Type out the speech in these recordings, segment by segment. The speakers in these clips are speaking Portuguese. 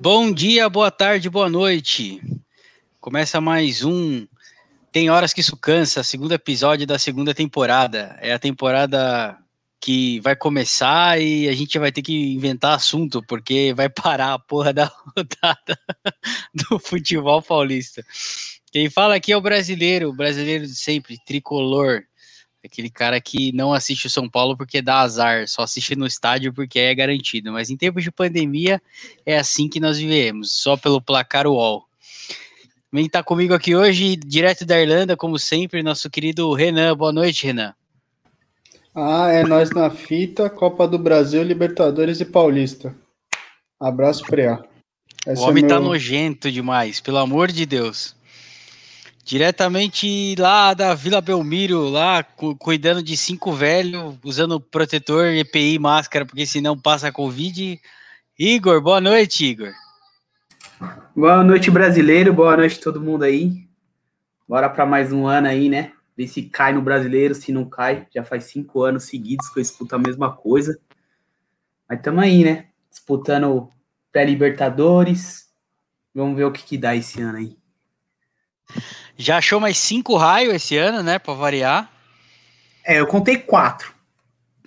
Bom dia, boa tarde, boa noite. Começa mais um Tem Horas que Isso Cansa, segundo episódio da segunda temporada. É a temporada que vai começar e a gente vai ter que inventar assunto, porque vai parar a porra da rodada do futebol paulista. Quem fala aqui é o brasileiro, o brasileiro de sempre, tricolor. Aquele cara que não assiste o São Paulo porque dá azar, só assiste no estádio porque é garantido. Mas em tempos de pandemia, é assim que nós vivemos, só pelo placar UOL. Quem está comigo aqui hoje, direto da Irlanda, como sempre, nosso querido Renan. Boa noite, Renan. Ah, é nós na fita, Copa do Brasil, Libertadores e Paulista. Abraço, Preá. o homem é tá meu... tá nojento demais, pelo amor de Deus. Diretamente lá da Vila Belmiro, lá cu cuidando de cinco velhos, usando protetor, EPI, máscara, porque senão passa Covid. Igor, boa noite, Igor. Boa noite, brasileiro. Boa noite, todo mundo aí. Bora para mais um ano aí, né? Ver se cai no brasileiro, se não cai. Já faz cinco anos seguidos que eu disputo a mesma coisa. Mas estamos aí, né? Disputando pré-Libertadores. Vamos ver o que, que dá esse ano aí. Já achou mais cinco raios esse ano, né? Para variar. É, eu contei quatro.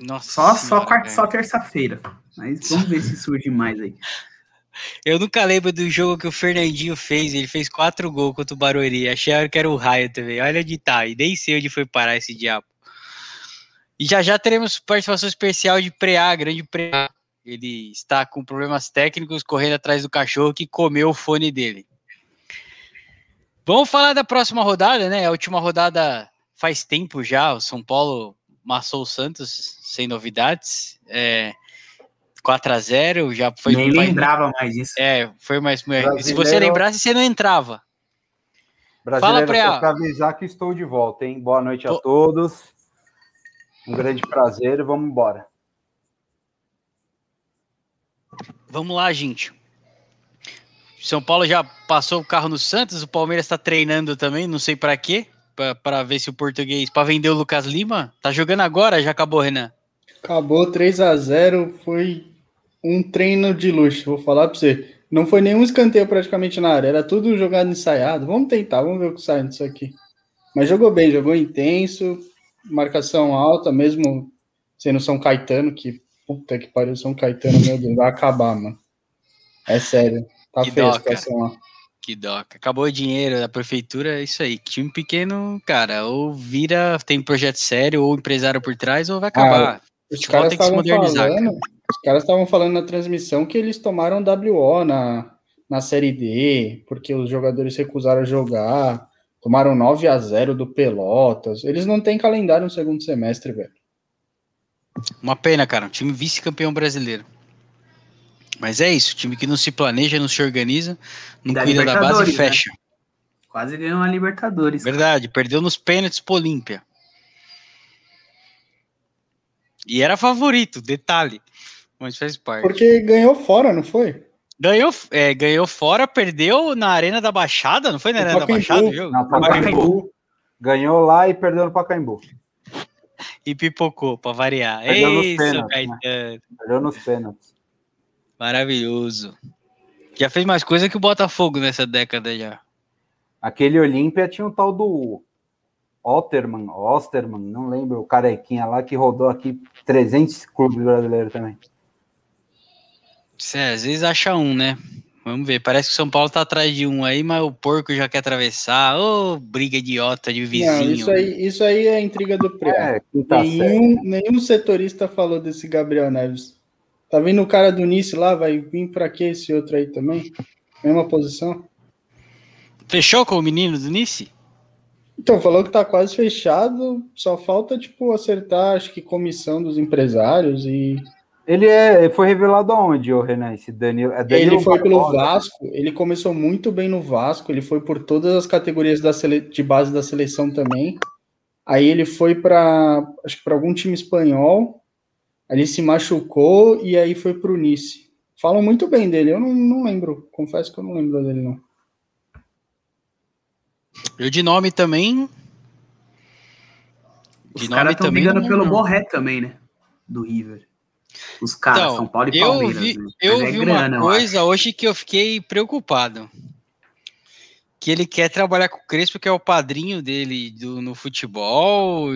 Nossa só, senhora, só, quarta, só terça-feira. Mas vamos ver se surge mais aí. Eu nunca lembro do jogo que o Fernandinho fez. Ele fez quatro gols contra o Barueri. Achei que era o raio também. Olha onde tá. E nem sei onde foi parar esse diabo. E já já teremos participação especial de Preá, grande Preá. Ele está com problemas técnicos, correndo atrás do cachorro que comeu o fone dele. Vamos falar da próxima rodada, né? A última rodada faz tempo já. O São Paulo massou o Santos sem novidades. É, 4 a 0 já foi. Nem mais, lembrava mais isso. É, foi mais. Brasileiro... Se você lembrasse, você não entrava. Fala pra para avisar que estou de volta, hein? Boa noite a todos. Um grande prazer, vamos embora. Vamos lá, gente. São Paulo já passou o carro no Santos, o Palmeiras está treinando também, não sei para quê, para ver se o português, para vender o Lucas Lima. Tá jogando agora, já acabou, Renan? Acabou 3 a 0 foi um treino de luxo, vou falar para você. Não foi nenhum escanteio praticamente na área, era tudo jogado ensaiado. Vamos tentar, vamos ver o que sai disso aqui. Mas jogou bem, jogou intenso, marcação alta, mesmo sendo São Caetano, que puta que pariu, São Caetano, meu Deus, vai acabar, mano. É sério, tá que feio a situação lá. Que doca. Acabou o dinheiro da prefeitura, é isso aí. Time pequeno, cara, ou vira, tem projeto sério, ou empresário por trás, ou vai acabar. Ah, os caras estavam falando, os caras estavam falando na transmissão que eles tomaram WO na, na Série D, porque os jogadores recusaram a jogar, tomaram 9 a 0 do Pelotas. Eles não têm calendário no segundo semestre, velho. Uma pena, cara. Um time vice-campeão brasileiro. Mas é isso, time que não se planeja, não se organiza, não da cuida da base e né? fecha. Né? Quase ganhou a Libertadores. Verdade, cara. perdeu nos pênaltis pro Olímpia. E era favorito, detalhe. Mas faz parte. Porque ganhou fora, não foi? Ganhou, é, ganhou fora, perdeu na Arena da Baixada, não foi na Arena da Baixada o jogo? Não, Pacaembu. Ganhou lá e perdeu no Pacaembu. E pipocou, pra variar. Perdeu Isso, pênaltis, Caetano. Né? Perdeu nos pênaltis. Maravilhoso. Já fez mais coisa que o Botafogo nessa década já. Aquele Olímpia tinha um tal do Otterman, Osterman, não lembro, o carequinha lá que rodou aqui 300 clubes brasileiros também. É, às vezes acha um, né? Vamos ver. Parece que o São Paulo tá atrás de um aí, mas o porco já quer atravessar. Ô, oh, briga idiota de vizinho. Não, isso, aí, isso aí é intriga do pré. É, tá nenhum, nenhum setorista falou desse Gabriel Neves. Tá vendo o cara do Nice lá? Vai vir pra que esse outro aí também? Mesma posição? Fechou com o menino do Nice? Então, falou que tá quase fechado, só falta, tipo, acertar, acho que comissão dos empresários e ele é, foi revelado aonde, o Renan? Esse Daniel, é Daniel ele foi pelo Vasco, ele começou muito bem no Vasco, ele foi por todas as categorias da sele, de base da seleção também. Aí ele foi para acho que para algum time espanhol. Aí ele se machucou e aí foi para o Nice. falam muito bem dele. Eu não, não lembro, confesso que eu não lembro dele, não. Eu de nome também. De Os caras estão brigando pelo Borré também, né? Do River. Os caras, então, São Paulo e eu Palmeiras. Vi, né? Eu é vi grana, uma coisa hoje que eu fiquei preocupado. Que ele quer trabalhar com o Crespo, que é o padrinho dele do, no futebol.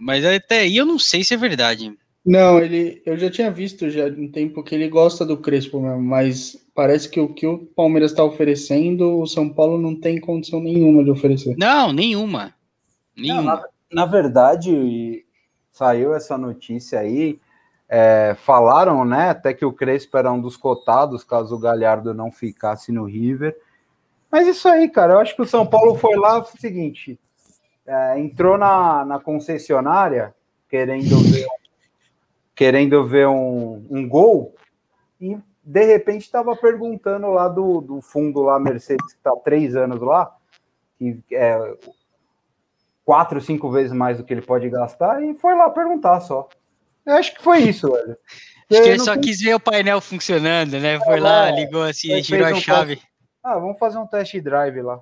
Mas até aí eu não sei se é verdade. Não, ele, eu já tinha visto já um tempo que ele gosta do Crespo mesmo, mas parece que o que o Palmeiras está oferecendo, o São Paulo não tem condição nenhuma de oferecer. Não, nenhuma. nenhuma. Não, na, na, verdade, saiu essa notícia aí, é, falaram, né, até que o Crespo era um dos cotados caso o Galhardo não ficasse no River. Mas isso aí, cara, eu acho que o São Paulo foi lá, foi o seguinte, é, entrou na, na concessionária querendo ver querendo ver um, um gol e de repente estava perguntando lá do, do fundo lá Mercedes que está três anos lá que é quatro, cinco vezes mais do que ele pode gastar e foi lá perguntar só. Eu acho que foi isso, velho. Acho que ele só quis ver o painel funcionando, né? Foi é, lá, ligou assim, tirou a um chave. Teste... Ah, vamos fazer um test drive lá.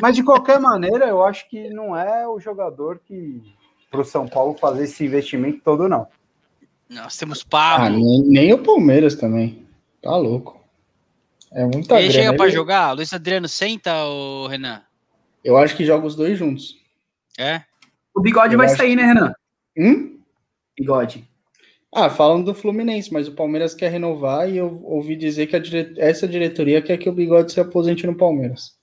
Mas de qualquer maneira, eu acho que não é o jogador que para o São Paulo fazer esse investimento todo, não. Nós temos Pablo. Ah, nem, nem, o Palmeiras também. Tá louco. É muita Ele chega para jogar? Luiz Adriano senta, ou Renan? Eu acho que joga os dois juntos. É? O bigode eu vai sair, que... né, Renan? Hum? Bigode. Ah, falam do Fluminense, mas o Palmeiras quer renovar e eu ouvi dizer que dire... essa diretoria quer que o Bigode se aposente no Palmeiras.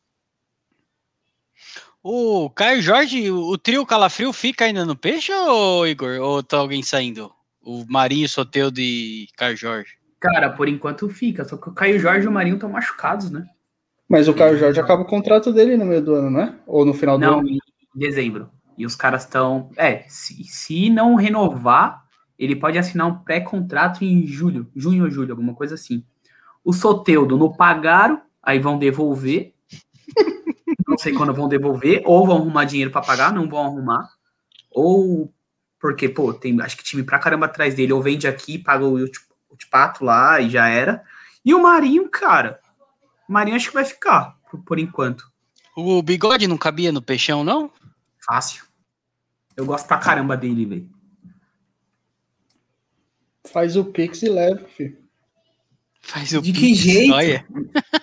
O Caio Jorge, o trio Calafrio fica ainda no peixe, ou Igor? Ou tá alguém saindo? O Marinho, Soteudo e Caio Jorge. Cara, por enquanto fica. Só que o Caio Jorge e o Marinho estão machucados, né? Mas o Caio Jorge acaba o contrato dele no meio do ano, não é? Ou no final do não, ano? Não, em dezembro. E os caras estão. É, se, se não renovar, ele pode assinar um pré-contrato em julho, junho ou julho, alguma coisa assim. O Soteudo não pagaram, aí vão devolver. não sei quando vão devolver, ou vão arrumar dinheiro para pagar, não vão arrumar. Ou porque, pô, tem acho que time pra caramba atrás dele, ou vende aqui, paga o, o Tipato lá e já era. E o Marinho, cara, o Marinho acho que vai ficar, por, por enquanto. O bigode não cabia no peixão, não? Fácil. Eu gosto pra caramba dele, velho. Faz o Pix e leva, filho. Faz o De pix. que jeito? Olha.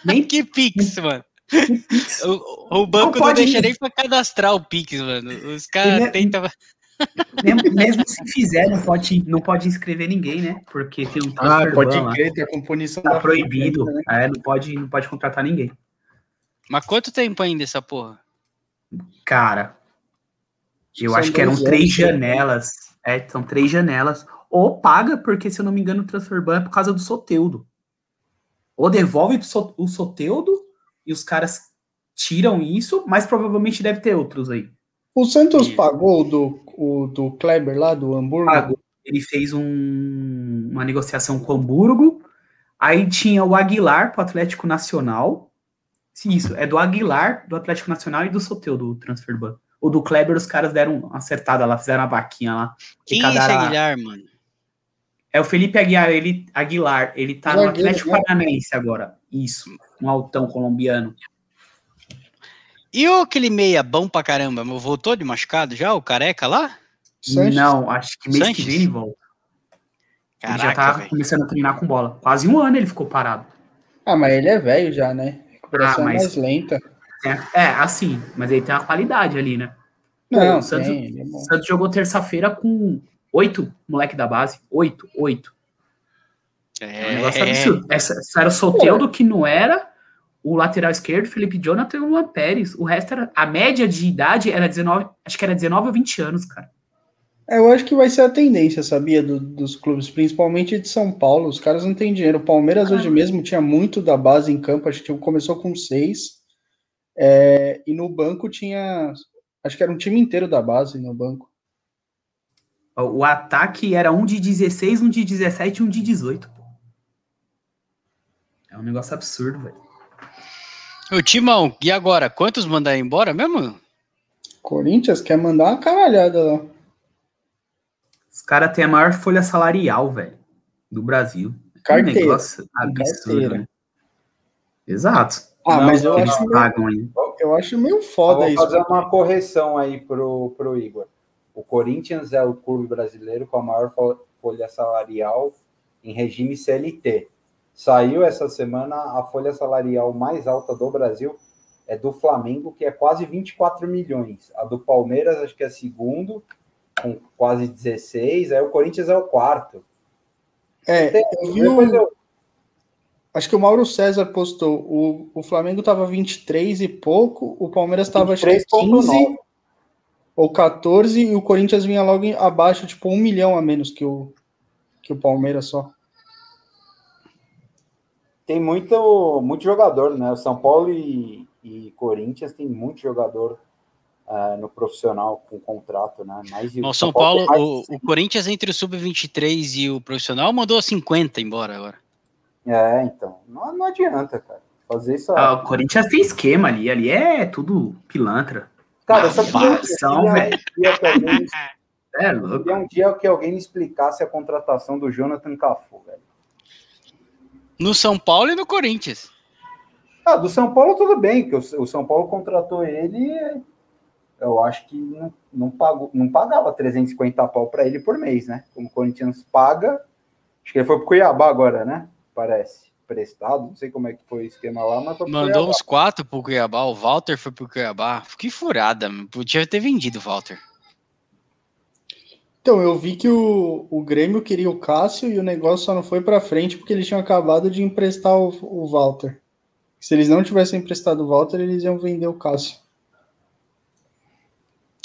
Nem que Pix, mano. O, o, banco não, não deixa ir. nem pra cadastrar o Pix, mano. Os caras tentam. Mesmo se fizer, não pode, não pode inscrever ninguém, né? Porque tem um Ah, pode crer, tem a composição. Tá proibido. Frente, né? É, não pode, não pode contratar ninguém. Mas quanto tempo ainda essa porra? Cara, eu são acho que eram três janelas. É, são três janelas. Ou paga, porque se eu não me engano, o Transferban é por causa do Soteudo. Ou devolve o Soteudo e os caras tiram isso, mas provavelmente deve ter outros aí. O Santos pagou do, o, do Kleber lá, do Hamburgo? Pagou. Ele fez um, uma negociação com o Hamburgo. Aí tinha o Aguilar para o Atlético Nacional. Sim, isso. É do Aguilar, do Atlético Nacional e do Soteu, do Transferban. O do Kleber, os caras deram uma acertada lá, fizeram uma vaquinha lá. Quem é esse Aguilar, mano? É o Felipe Aguilar, ele, Aguilar, ele tá no Atlético? Paranaense agora. Isso, um altão colombiano. E o aquele meia bom pra caramba, voltou de machucado já, o careca lá? Sanches. Não, acho que mês Sanches. que vem ele volta. Caraca, ele já tá véio. começando a treinar com bola. Quase um ano ele ficou parado. Ah, mas ele é velho já, né? Recuperação ah, mas... mais lenta. É, é, assim, mas ele tem uma qualidade ali, né? Não, o Santos, tem, é o Santos jogou terça-feira com oito moleque da base. Oito, oito. É, é um negócio absurdo. Essa, essa era o Soteudo que não era o lateral esquerdo, Felipe Jonathan e o Luan Pérez. O resto era. A média de idade era 19, acho que era 19 ou 20 anos, cara. É, eu acho que vai ser a tendência, sabia, do, dos clubes, principalmente de São Paulo. Os caras não têm dinheiro. O Palmeiras ah. hoje mesmo tinha muito da base em campo, acho que começou com seis. É, e no banco tinha. Acho que era um time inteiro da base no banco. O ataque era um de 16, um de 17 e um de 18. É um negócio absurdo, velho. O Timão, e agora? Quantos mandar embora mesmo? Corinthians quer mandar uma caralhada lá. Os caras têm a maior folha salarial, velho, do Brasil. Carteira. negócio absurdo, Carteira. né? Exato. Ah, Não, mas eu Que acho, eles meio, pagam aí. eu acho meio Eu foda vou isso. fazer uma correção aí pro, pro Igor. O Corinthians é o clube brasileiro com a maior fo- folha salarial em regime CLT. Saiu essa semana a folha salarial mais alta do Brasil é do Flamengo, que é quase 24 milhões. A do Palmeiras acho que é segundo, com quase 16. Aí o Corinthians é o quarto. É, Tem- eu eu- acho que o Mauro César postou. O, o Flamengo tava 23 e pouco, o Palmeiras tava acho que 23,9. 15 ou 14 e o Corinthians vinha logo em- abaixo, tipo um milhão a menos que o, que o Palmeiras só. tem muito, muito jogador, né? O São Paulo e, e Corinthians tem muito jogador ah, no profissional com contrato, né? Mais de- O São Paulo, tem mais o, o Corinthians entre o sub-23 e o profissional mandou 50 embora agora. É, então. Não, não adianta, cara. Fazer isso. Ah, o Corinthians tem esquema ali. Ali é tudo pilantra. cara, só velho. um dia que alguém, me- É louco. queria um dia que alguém me explicasse a contratação do Jonathan Cafu, velho. No São Paulo e no Corinthians. Ah, do São Paulo tudo bem, que o, o São Paulo contratou ele, eu acho que não, não, pagou, não pagava 350 pau para ele por mês, né? Como o Corinthians paga, acho que ele foi pro Cuiabá agora, né? Parece, prestado, não sei como é que foi o esquema lá, mas Mandou Cuiabá. uns quatro pro Cuiabá. O Walter foi pro Cuiabá. Que furada, mano. Podia ter vendido o Walter. Então, eu vi que o, o Grêmio queria o Cássio e o negócio só não foi pra frente porque eles tinham acabado de emprestar o, o Walter. Se eles não tivessem emprestado o Walter, eles iam vender o Cássio.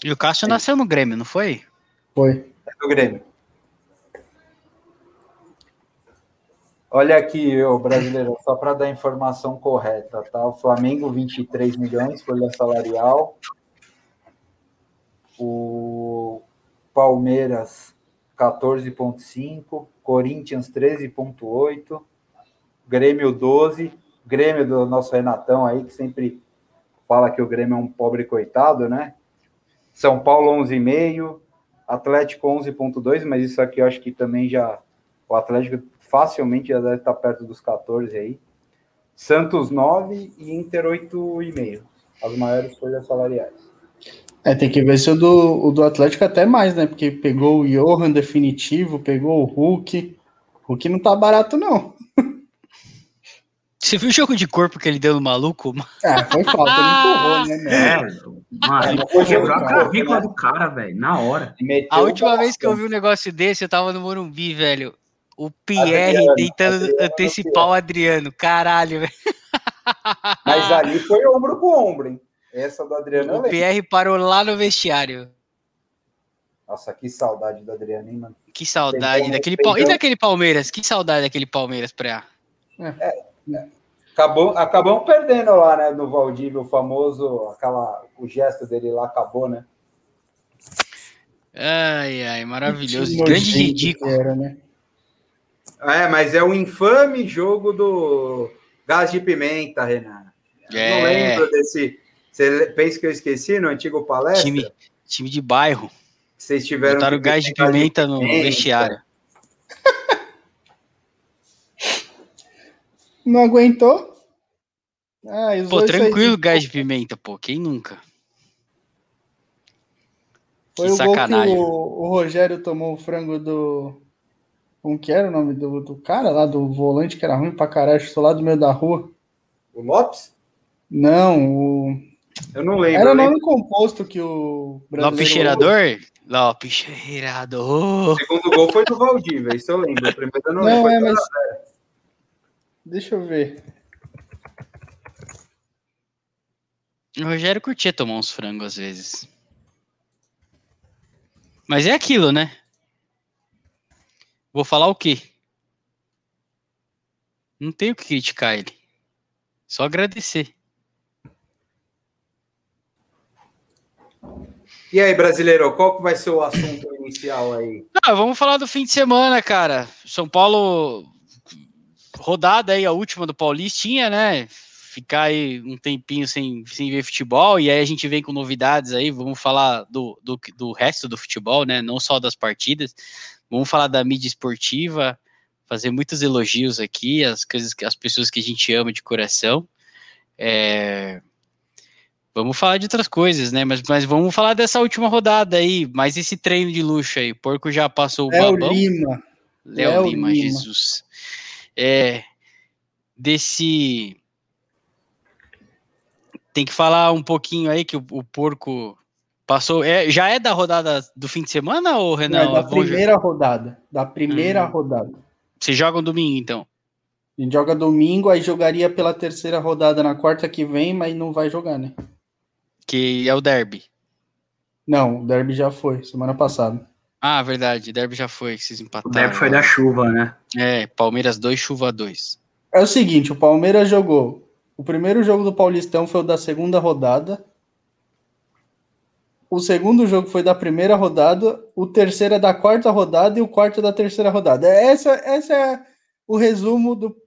E o Cássio nasceu no Grêmio, não foi? Foi. do Grêmio. Olha aqui, o brasileiro, só para dar a informação correta, tá? O Flamengo, 23 milhões, folha salarial. O Palmeiras, 14,5. Corinthians, 13,8. Grêmio, 12. Grêmio do nosso Renatão aí, que sempre fala que o Grêmio é um pobre coitado, né? São Paulo, 11,5. Atlético 11.2, mas isso aqui eu acho que também já o Atlético facilmente já deve estar perto dos 14 aí. Santos 9 e Inter 8,5. As maiores folhas salariais. É, tem que ver se o do, o do Atlético até mais, né? Porque pegou o Johan definitivo, pegou o Hulk. O Hulk não tá barato, não. Você viu o jogo de corpo que ele deu no maluco? Ah, foi falta, ele empurrou, né? É, mano, É, foi quebrou a clavícula do cara, velho, na hora. Meteu A última vez que eu vi um negócio desse, eu tava no Morumbi, velho. O Pierre Adriano, tentando Adriano antecipar o Adriano. Caralho, velho. Mas ali foi ombro com ombro, hein? Essa do Adriano O lembro. Pierre parou lá no vestiário. Nossa, que saudade do Adriano, hein, mano? Que saudade daquele pegou- Pal- E daquele Palmeiras? Que saudade daquele Palmeiras pra. Acabou, acabamos perdendo lá, né, no Valdívia, o famoso, aquela, o gesto dele lá acabou, né? Ai, ai, maravilhoso. Grande ridículo. Era, né? É, mas é o infame jogo do gás de pimenta, Renan. Eu Não É, lembro desse. Você pensa que eu esqueci no antigo palestra? time, time de bairro. Vocês tiveram Botaram que gás de pimenta no pimenta. vestiário. Não aguentou? Ah, Pô, tranquilo gás de pimenta, pô. Quem nunca? Foi que o gol que sacanagem. o, o Rogério tomou o frango do. Como que era o nome do, do cara lá, do volante que era ruim pra caralho, chutou lá do meio da rua? O Lopes? Não, o. Eu não lembro. Era o nome composto que o. Lopes cheirador? Lopes cheirador. O segundo gol foi do Valdívia, isso eu lembro. O primeiro eu não, Não, lembro. é, Foi mas. Deixa eu ver. O Rogério curtia tomar uns frangos às vezes. Mas é aquilo, né? Vou falar o quê? Não tenho que criticar ele. Só agradecer. E aí, brasileiro, qual que vai ser o assunto inicial aí? Ah, vamos falar do fim de semana, cara. São Paulo rodada aí, a última do Paulistinha, né? Ficar aí um tempinho sem, sem ver futebol, e aí a gente vem com novidades aí, vamos falar do, do, do resto do futebol, né? Não só das partidas. Vamos falar da mídia esportiva, fazer muitos elogios aqui, as coisas as pessoas que a gente ama de coração. É, Vamos falar de outras coisas, né? Mas, mas vamos falar dessa última rodada aí, mais esse treino de luxo aí. O porco já passou o Léo babão. Lima. Léo Léo Lima, Lima. Jesus. É, desse. Tem que falar um pouquinho aí que o, o porco passou. É, já é da rodada do fim de semana ou Não, Renan? é da primeira rodada. Da primeira Hum. rodada. Vocês jogam domingo, então? A gente joga domingo, aí jogaria pela terceira rodada na quarta que vem, mas não vai jogar, né? Que é o derby. Não, o derby já foi, semana passada. Ah, verdade. Derby já foi, que vocês O empataram. derby foi da chuva, né? É, Palmeiras 2, chuva 2. É o seguinte, o Palmeiras jogou. O primeiro jogo do Paulistão foi o da segunda rodada. O segundo jogo foi da primeira rodada. O terceiro é da quarta rodada e o quarto é da terceira rodada. Essa, essa é o resumo do,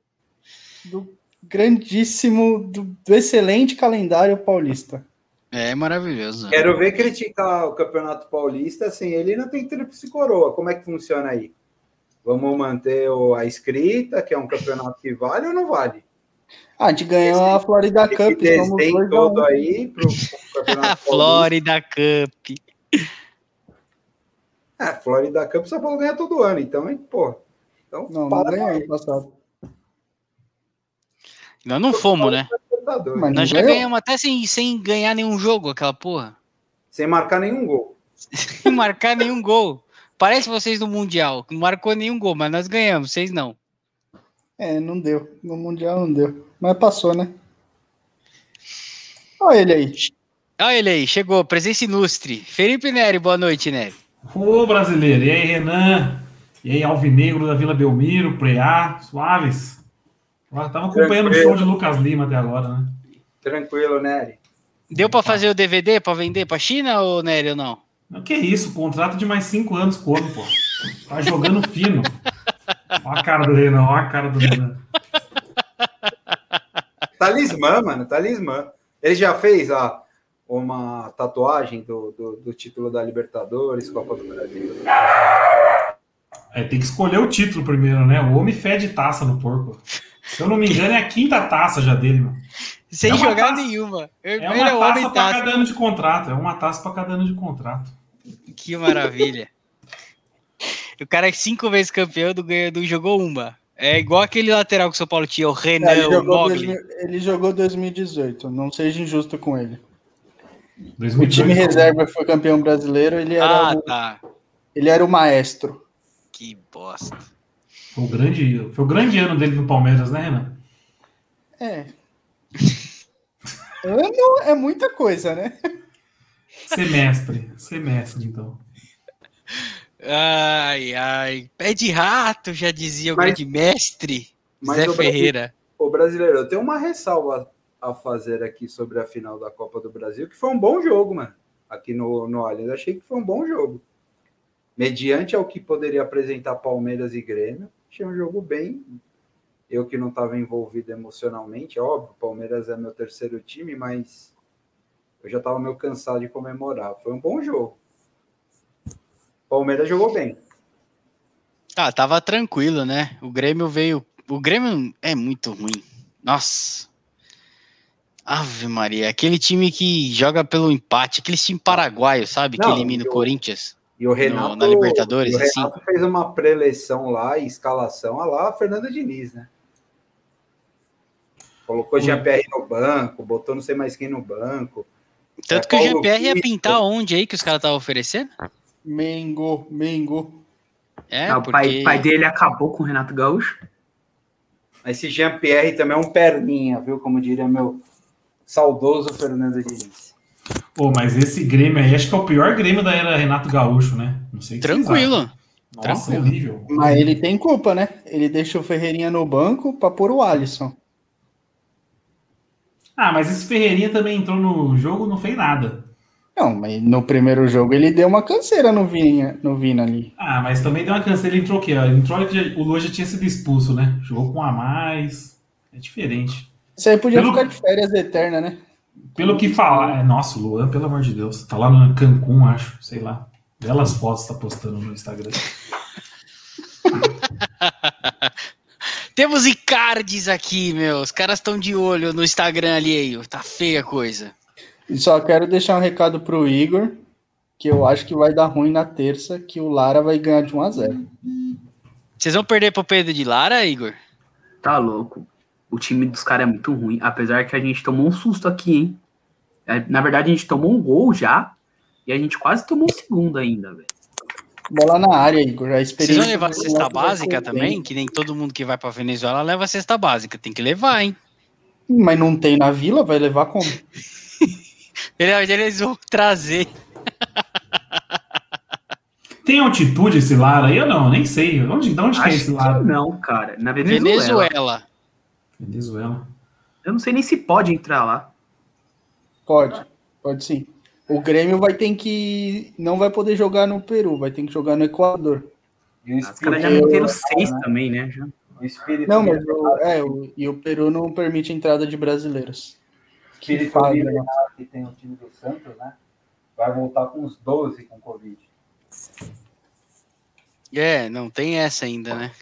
do grandíssimo, do, do excelente calendário paulista. É maravilhoso. Quero ver criticar o Campeonato Paulista sem ele não tem tríplice coroa. Como é que funciona aí? Vamos manter a escrita, que é um campeonato que vale ou não vale? Ah, a gente ganhou a Florida Esse Cup. desenho dois a todo um. aí pro, pro Campeonato. Florida Cup. É, Florida Cup São Paulo ganha todo ano, então, hein, pô. Então, Não, não ganhou ano passado. Nós não fomos, né? Mas- Nós já ganhou? ganhamos até sem, sem ganhar nenhum jogo, aquela porra. Sem marcar nenhum gol. Sem marcar nenhum gol. Parece vocês no Mundial, que não marcou nenhum gol, mas nós ganhamos, vocês não. É, não deu. No Mundial não deu. Mas passou, né? Olha ele aí. Olha ele aí, chegou, presença ilustre. Felipe Neri, boa noite, Neri. Ô brasileiro, e aí Renan, e aí Alvinegro da Vila Belmiro, Preá, Suaves. Eu tava acompanhando o Tranquilo. show de Lucas Lima até agora, né? Tranquilo, Nery. Deu pra fazer o DVD pra vender pra China ou Neri ou não? Não, que isso, contrato de mais cinco anos como, pô? Tá jogando fino. Olha a cara do Renan, olha a cara do Renan. Talismã, mano, talismã. Ele já fez a, uma tatuagem do, do, do título da Libertadores, Copa do Brasil. É, tem que escolher o título primeiro, né? O homem fede taça no porco. Se eu não me engano, é a quinta taça já dele, mano. Sem É jogar taça- nenhuma. É Ele uma é taça para cada ano de contrato. É uma taça para cada ano de contrato. Que maravilha. O cara é cinco vezes campeão, não, ganhou, não jogou uma. É igual aquele lateral que o São Paulo tinha, o Renan, É, ele, o jogou Mogli. 2000 ele jogou 2018. Não seja injusto com ele. O 2018, time reserva foi campeão brasileiro. Ele era, Ah, o, tá. ele era o maestro. Que bosta. Foi o grande, foi o grande ano dele no Palmeiras, né, Renan? É. ano é muita coisa, né? Semestre. Semestre, então. Ai, ai. Pé de rato, já dizia o Mas- grande mestre mas Zé o Ferreira. Ô, brasileiro, eu tenho uma ressalva a fazer aqui sobre a final da Copa do Brasil, que foi um bom jogo, mano. Aqui no, no Allianz, achei que foi um bom jogo. Mediante ao que poderia apresentar Palmeiras e Grêmio, achei um jogo bem. Eu que não estava envolvido emocionalmente, óbvio, Palmeiras é meu terceiro time, mas eu já estava meio cansado de comemorar. Foi um bom jogo. Palmeiras jogou bem. Ah, tava tranquilo, né? O Grêmio veio. O Grêmio é muito ruim. Nossa. Ave Maria, aquele time que joga pelo empate, aquele time paraguaio, sabe? Não, que elimina o o- Corinthians. E o Renato, na Libertadores, o assim? Renato fez uma preleção lá, escalação, a lá Fernando Diniz, né? Colocou Jean-Pierre no banco, botou não sei mais quem no banco. Tanto É, que o GPR ia pintar onde aí que os caras estavam oferecendo? Mengo, Mengo. É, Ah, o pai, porque. pai dele acabou com o Renato Gaúcho. Esse Jean-Pierre também é um perninha, viu? Como diria meu saudoso Fernando Diniz. Pô, mas esse Grêmio aí, acho que é o pior Grêmio da era Renato Gaúcho, né? Não sei Tranquilo. Nossa, tranquilo. horrível. Mas ele tem culpa, né? Ele deixou o Ferreirinha no banco pra pôr o Alisson. Ah, mas esse Ferreirinha também entrou no jogo não fez nada. Não, mas no primeiro jogo ele deu uma canseira no Vina, no Vina ali. Ah, mas também deu uma canseira. Ele entrou o quê? Ele entrou o Lua já tinha sido expulso, né? Jogou com um a mais. É diferente. Isso aí podia Pelo- ficar de férias eterna, né? Pelo que falar. É, nossa, o Luan, pelo amor de Deus. Tá lá no Cancún, acho. Sei lá. Belas fotos tá postando no Instagram. Temos Icardes aqui, meu. Os caras estão de olho no Instagram alheio. Tá feia a coisa. E só quero deixar um recado pro Igor, que eu acho que vai dar ruim na terça, que o Lara vai ganhar de 1 a 0 Vocês vão perder pro Pedro de Lara, Igor? Tá louco. O time dos caras é muito ruim, apesar que a gente tomou um susto aqui, hein? É, Na verdade, a gente tomou um gol já e a gente quase tomou um segundo ainda, velho. Bola na área, Igor. A Vocês experiência vão levar do cesta básica também? bem. Que nem todo mundo que vai pra Venezuela leva cesta básica. Tem que levar, hein? Mas não tem na vila, vai levar como? Ele- Eles vão trazer. Tem altitude esse Lara aí ou não? Nem sei. Onde, de onde que é Acho esse que Lara? não, cara. Na Venezuela. Venezuela. Venezuela. Eu não sei nem se pode entrar lá. Pode, pode sim. O Grêmio vai ter que. Não vai poder jogar no Peru, vai ter que jogar no Equador. E o Os caras já meteram seis também, né? Já. o espírito, Não, mas o, é, o, e o Peru não permite a entrada de brasileiros. Que espírito né? milenar que tem o time do Santos, né? Vai voltar com uns 12 com Covid. É, não tem essa ainda, né?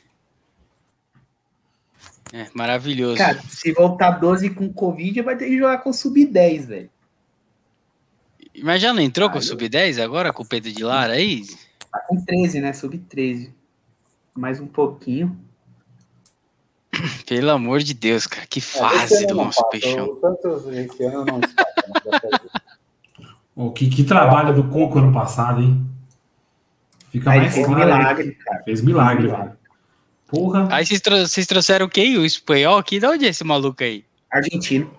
É, maravilhoso. Cara, se voltar 12 com Covid, vai ter que jogar com sub-10, velho. Mas já não entrou com o Ah, eu- Sub-10 agora, com o Pedro de Lara aí? Tá com 13, né? Sub-13. Mais um pouquinho. Pelo amor de Deus, cara. Que É, fase do nosso peixão. O Santos esse ano não escapa. não dá pra ver. Ô, que, que trabalho do Coco ano passado, hein? Fica Aí mais fez claro. milagre, cara. Fez milagre, velho. Porra. Aí vocês, trou- vocês trouxeram quem? O espanhol aqui? De onde é esse maluco aí? Argentino.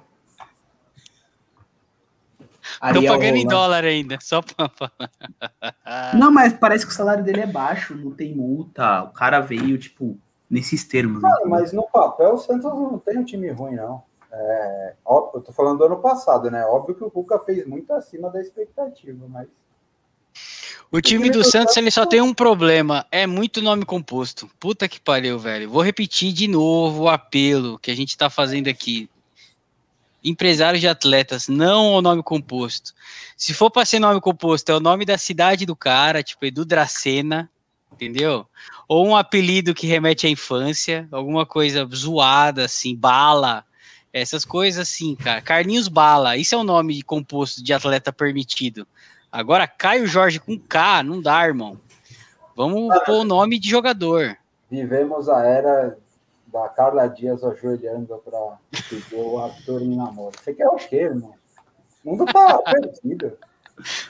Tô Ariel pagando em dólar ainda, só pra falar. Não, mas parece que o salário dele é baixo, não tem multa. O cara veio, tipo, nesses termos. Não, mas no papel o Santos não tem um time ruim, não. É, ó, eu tô falando do ano passado, né? Óbvio que o Cuca fez muito acima da expectativa, mas O time do Santos ele só tem um problema, é muito nome composto. Puta que pariu, velho. Vou repetir de novo o apelo que a gente tá fazendo aqui. Empresários de atletas, não o nome composto. Se for para ser nome composto, é o nome da cidade do cara, tipo Edu Dracena, entendeu? Ou um apelido que remete à infância, alguma coisa zoada, assim, bala, essas coisas assim, cara. Carlinhos Bala, isso é o nome composto de atleta permitido. Agora, Caio Jorge com K, não dá, irmão. Vamos pôr o nome de jogador. vivemos a era da Carla Dias ajoelhando para pedir o Arthur em namoro. Você quer o quê, irmão? O mundo tá perdido.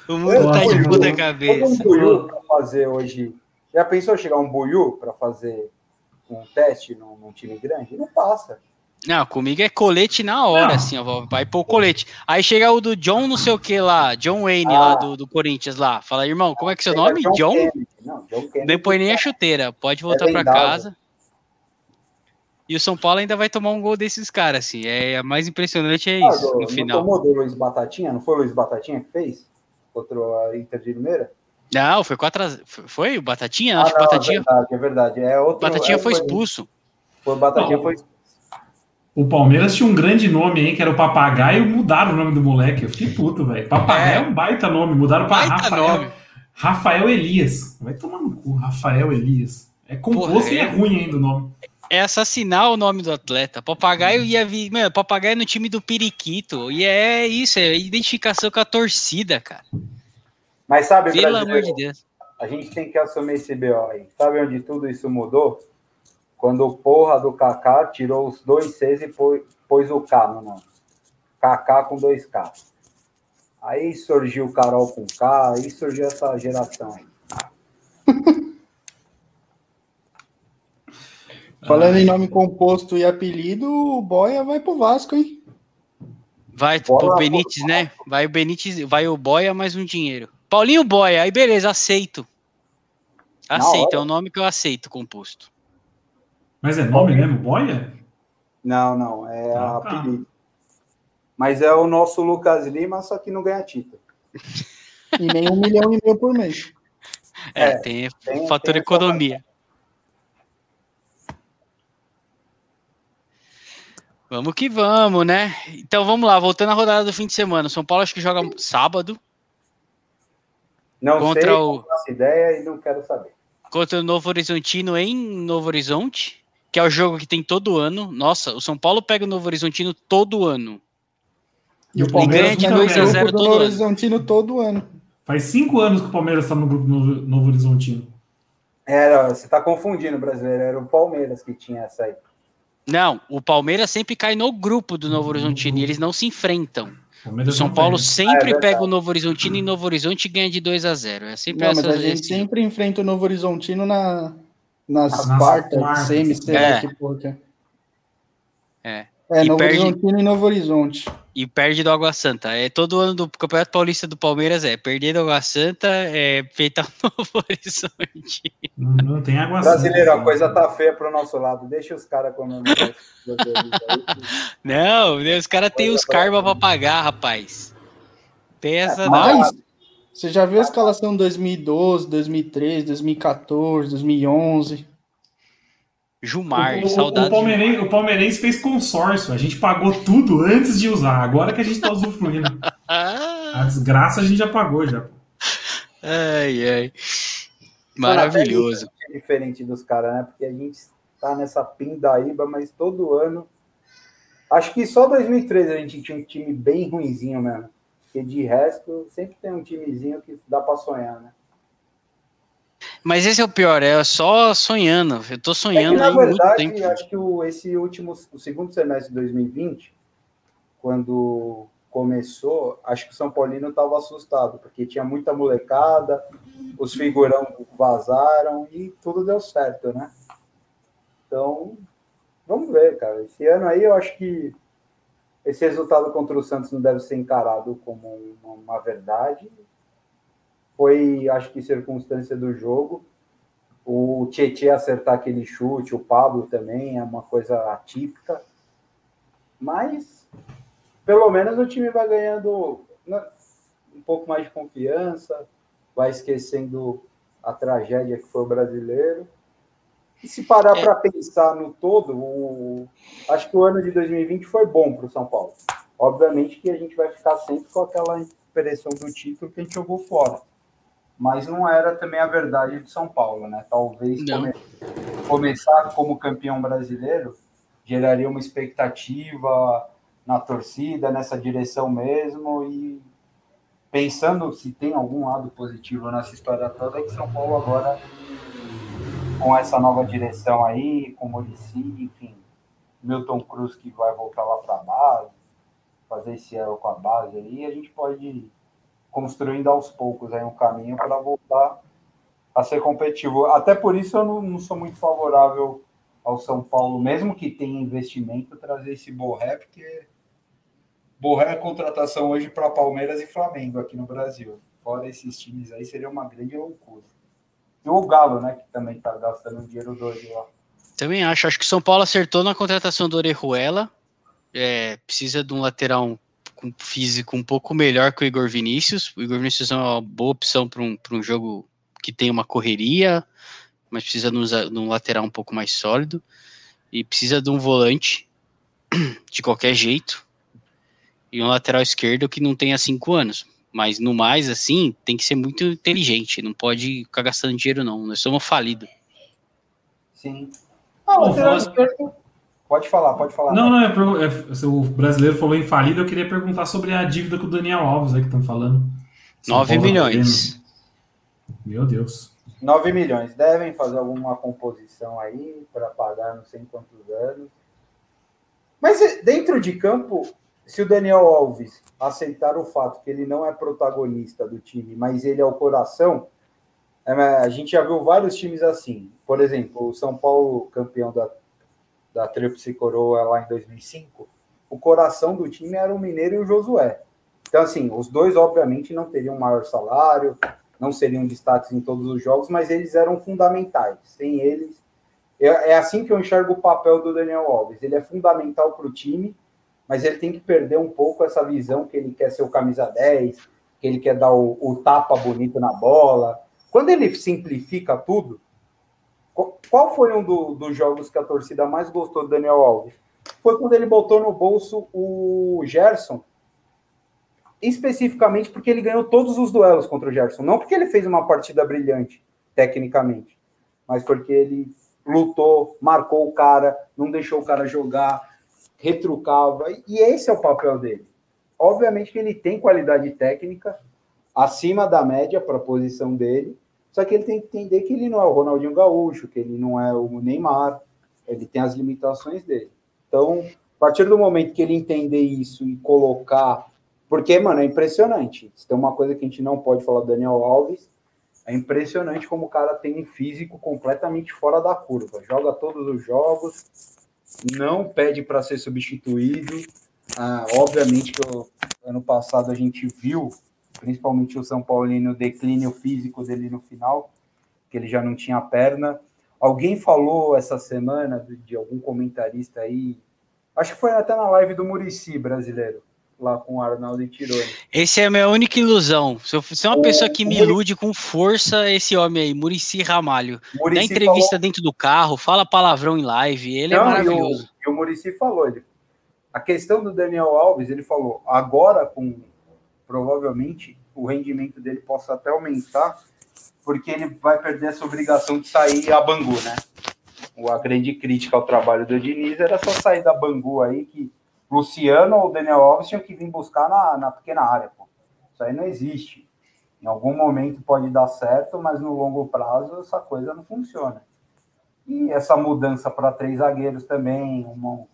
O mundo tá de puta um cabeça. buiú para fazer hoje. Já pensou chegar um buiú para fazer um teste num, num time grande? Não passa. Não, comigo é colete na hora, Não. assim, ó. Vai pôr o colete. Aí chega o do John, não sei o que lá, John Wayne, Ah. lá do, do Corinthians lá. Fala, irmão, como é que é seu nome? John? Kennedy. Não, John Kennedy. Não põe nem a chuteira. Pode voltar pra lendável. casa. E o São Paulo ainda vai tomar um gol desses caras, assim. É, a mais impressionante é Ah, isso, do- no não final. tomou do Luiz Batatinha? Não foi o Luiz Batatinha que fez? Contra a Inter de Limeira? Não, foi 4 a... Foi o Batatinha? Ah, Acho que o não, é Batatinha, verdade, é verdade. É outro, Batatinha é, foi expulso. Foi, Batatinha Não. foi O Palmeiras tinha um grande nome aí, que era o Papagaio, mudaram o nome do moleque. Eu fiquei puto, velho. Papagaio é. um baita nome, mudaram pra Baita Rafael. nome. Rafael Elias. Vai tomar no cu, Rafael Elias. É composto Porra, e é é. ruim ainda o nome. é assassinar o nome do atleta. Papagaio ia vir. Mano, papagaio no time do Periquito. E é isso, é identificação com a torcida, cara. Mas sabe, Pelo amor de Deus. a gente tem que assumir esse BO aí. Sabe onde tudo isso mudou? Quando o porra do Kaká tirou os dois Cs e pôs, o K no nome. Kaká com dois K. Aí surgiu o Carol com K, aí surgiu essa geração aí. Falando em nome composto e apelido, o Boia vai pro Vasco, hein? Vai Bola, o Benítez, né? Vai o Benítez, vai o Boia mais um dinheiro. Paulinho Boia, aí beleza, aceito. Aceito, é o nome que eu aceito, composto. Mas é nome mesmo? Boia? Não, não, é Ah, tá. apelido. Mas é o nosso Lucas Lima, só que não ganha título. E nem um milhão e meio por mês. É, É, tem, tem- fator tem economia. Vamos que vamos, né? Então vamos lá, voltando à rodada do fim de semana. São Paulo acho que joga sábado Não Contra sei, o- não faço ideia e não quero saber. contra o Novo Horizontino em Novo Horizonte. que é o jogo que tem todo ano. Nossa, o São Paulo pega o Novo Horizontino todo ano. E o Palmeiras ganha de tá no 2 a grupo 0 do todo Novo ano. Horizontino todo ano. Faz cinco anos que o Palmeiras está no grupo Novo, Novo Horizontino. Era, você tá confundindo, brasileiro. Era o Palmeiras que tinha essa aí. Não, o Palmeiras sempre cai no grupo do Novo Horizontino e eles não se enfrentam. O Palmeiras São Paulo sempre Ah, é pega o Novo Horizontino e Novo Horizonte ganha de 2 a 0 É sempre Não, mas essa. a gente sempre enfrenta o Novo Horizontino na, nas quartas, semi, sei É. que porra que é. É. É, E Novo perde- Horizontino e Novo Horizonte. E perde do Água Santa. É todo ano do Campeonato Paulista do Palmeiras é perder do Água Santa, é feitar o Novo Horizonte. Não, não tem água Brasileiro, santa. a coisa tá feia pro nosso lado. Deixa os caras comemorar. Não, né, os caras têm os karma pra pagar, rapaz. Pesa não. Mas, você já viu a escalação 2012, 2013, 2014, 2011? Jumar, O- saudade. o, palmeirense, o Palmeirense fez consórcio. A gente pagou tudo antes de usar. Agora que a gente tá usufruindo. A desgraça a gente já pagou já. ai, ai. Maravilhoso. É diferente dos caras, né? Porque a gente tá nessa pindaíba, mas todo ano. Acho que só 2013 a gente tinha um time bem ruinzinho mesmo. Porque de resto, sempre tem um timezinho que dá pra sonhar, né? Mas esse é o pior, é só sonhando. Eu tô É que, sonhando na verdade, acho que o, esse último, o segundo semestre de 2020, quando começou, acho que o São Paulino estava assustado, porque tinha muita molecada, os figurão vazaram e tudo deu certo, né? Então, vamos ver, cara. Esse ano aí eu acho que esse resultado contra o Santos não deve ser encarado como uma verdade. Foi, acho que, circunstância do jogo. O Tietchan acertar aquele chute, o Pablo também, é uma coisa atípica. Mas, pelo menos, o time vai ganhando né, um pouco mais de confiança, vai esquecendo a tragédia que foi o brasileiro. E se parar É. para pensar no todo, o- acho que o ano de 2020 foi bom para o São Paulo. Obviamente que a gente vai ficar sempre com aquela impressão do título que a gente jogou fora. Mas não era também a verdade de São Paulo, né? Talvez come- começar como campeão brasileiro geraria uma expectativa na torcida, nessa direção mesmo, e pensando se tem algum lado positivo nessa história toda, é que São Paulo agora, com essa nova direção aí, com o Muricy, enfim, Milton Cruz que vai voltar lá para a base, fazer esse elo com a base aí, a gente pode construindo aos poucos aí um caminho para voltar a ser competitivo. Até por isso eu não, não sou muito favorável ao São Paulo, mesmo que tenha investimento, trazer esse Borré, porque Borré é contratação hoje para Palmeiras e Flamengo aqui no Brasil. Fora esses times aí, seria uma grande loucura. E o Galo, né, que também está gastando dinheiro doido lá. Também acho. Acho que São Paulo acertou na contratação do Orejuela. É, precisa de um lateral físico um pouco melhor que o Igor Vinícius. O Igor Vinícius é uma boa opção para um, pra um jogo que tem uma correria, mas precisa de um, um lateral um pouco mais sólido. E precisa de um volante de qualquer jeito. E um lateral esquerdo que não tenha cinco anos. Mas no mais, assim, tem que ser muito inteligente. Não pode ficar gastando dinheiro, não. Nós somos falidos. Sim. Ah, lateral esquerdo. Pode falar, pode falar. Não, não, é, pergu- é, se o brasileiro falou em falido, eu queria perguntar sobre a dívida com o Daniel Alves aí que estão falando. São 9 Paulo tá milhões. Meu Deus. 9 milhões. Devem fazer alguma composição aí para pagar não sei em quantos anos. Mas eh, dentro de campo, se o Daniel Alves aceitar o fato que ele não é protagonista do time, mas ele é o coração, é, a gente já viu vários times assim. Por exemplo, o São Paulo, campeão da, da Tríplice Coroa lá em 2005, o coração do time era o Mineiro e o Josué. Então, assim, os dois, obviamente, não teriam maior salário, não seriam destaques em todos os jogos, mas eles eram fundamentais. Sem eles. É, é assim que eu enxergo o papel do Daniel Alves. Ele é fundamental para o time, mas ele tem que perder um pouco essa visão que ele quer ser o camisa 10, que ele quer dar o, o tapa bonito na bola. Quando ele simplifica tudo, qual, foi um do- dos jogos que a torcida mais gostou do Daniel Alves? Foi quando ele botou no bolso o Gerson especificamente porque ele ganhou todos os duelos contra o Gerson. Não porque ele fez uma partida brilhante, tecnicamente, mas porque ele lutou, marcou o cara, não deixou o cara jogar, retrucava, e esse é o papel dele. Obviamente que ele tem qualidade técnica acima da média para a posição dele, só que ele tem que entender que ele não é o Ronaldinho Gaúcho, que ele não é o Neymar, ele tem as limitações dele. Então, a partir do momento que ele entender isso e colocar. Porque, mano, é impressionante. Se tem uma coisa que a gente não pode falar do Daniel Alves, é impressionante como o cara tem um físico completamente fora da curva. Joga todos os jogos, não pede para ser substituído. Ah, obviamente que o ano passado a gente viu, principalmente o São Paulino, o declínio físico dele no final, que ele já não tinha perna. Alguém falou essa semana de, de algum comentarista aí, acho que foi até na live do Murici brasileiro, lá com o Arnaldo e Tironi. Esse é a minha única ilusão. Se eu fosse uma o, pessoa que me ilude com força, esse homem aí, Murici Ramalho. Muricy Dá entrevista falou... dentro do carro, fala palavrão em live, ele é Não, é maravilhoso. E o, e o Murici falou, ele, a questão do Daniel Alves, ele falou, agora com provavelmente o rendimento dele possa até aumentar, porque ele vai perder essa obrigação de sair a Bangu, né? A grande crítica ao trabalho do Diniz era só sair da Bangu aí, que Luciano ou Daniel Alves tinham que vir buscar na, na pequena área. Pô. Isso aí não existe. Em algum momento pode dar certo, mas no longo prazo essa coisa não funciona. E essa mudança para três zagueiros também, uma,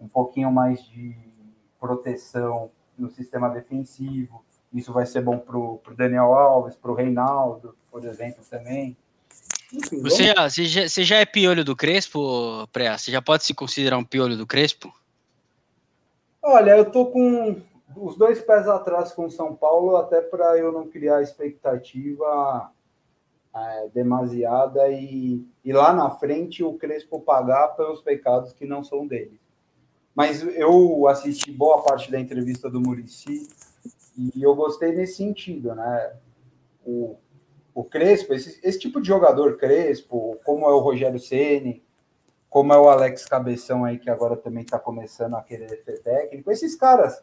um pouquinho mais de proteção no sistema defensivo. Isso vai ser bom para o Daniel Alves, para o Reinaldo, por exemplo, também. Enfim, você, já, você, já, você já é piolho do Crespo, Pré? Você já pode se considerar um piolho do Crespo? Olha, eu tô com os dois pés atrás com o São Paulo, até para eu não criar expectativa é, demasiada e, e lá na frente o Crespo pagar pelos pecados que não são dele. Mas eu assisti boa parte da entrevista do Murici e eu gostei nesse sentido, né? O, o Crespo, esse, esse tipo de jogador Crespo, como é o Rogério Ceni, como é o Alex Cabeção aí, que agora também está começando a querer ser técnico, esses caras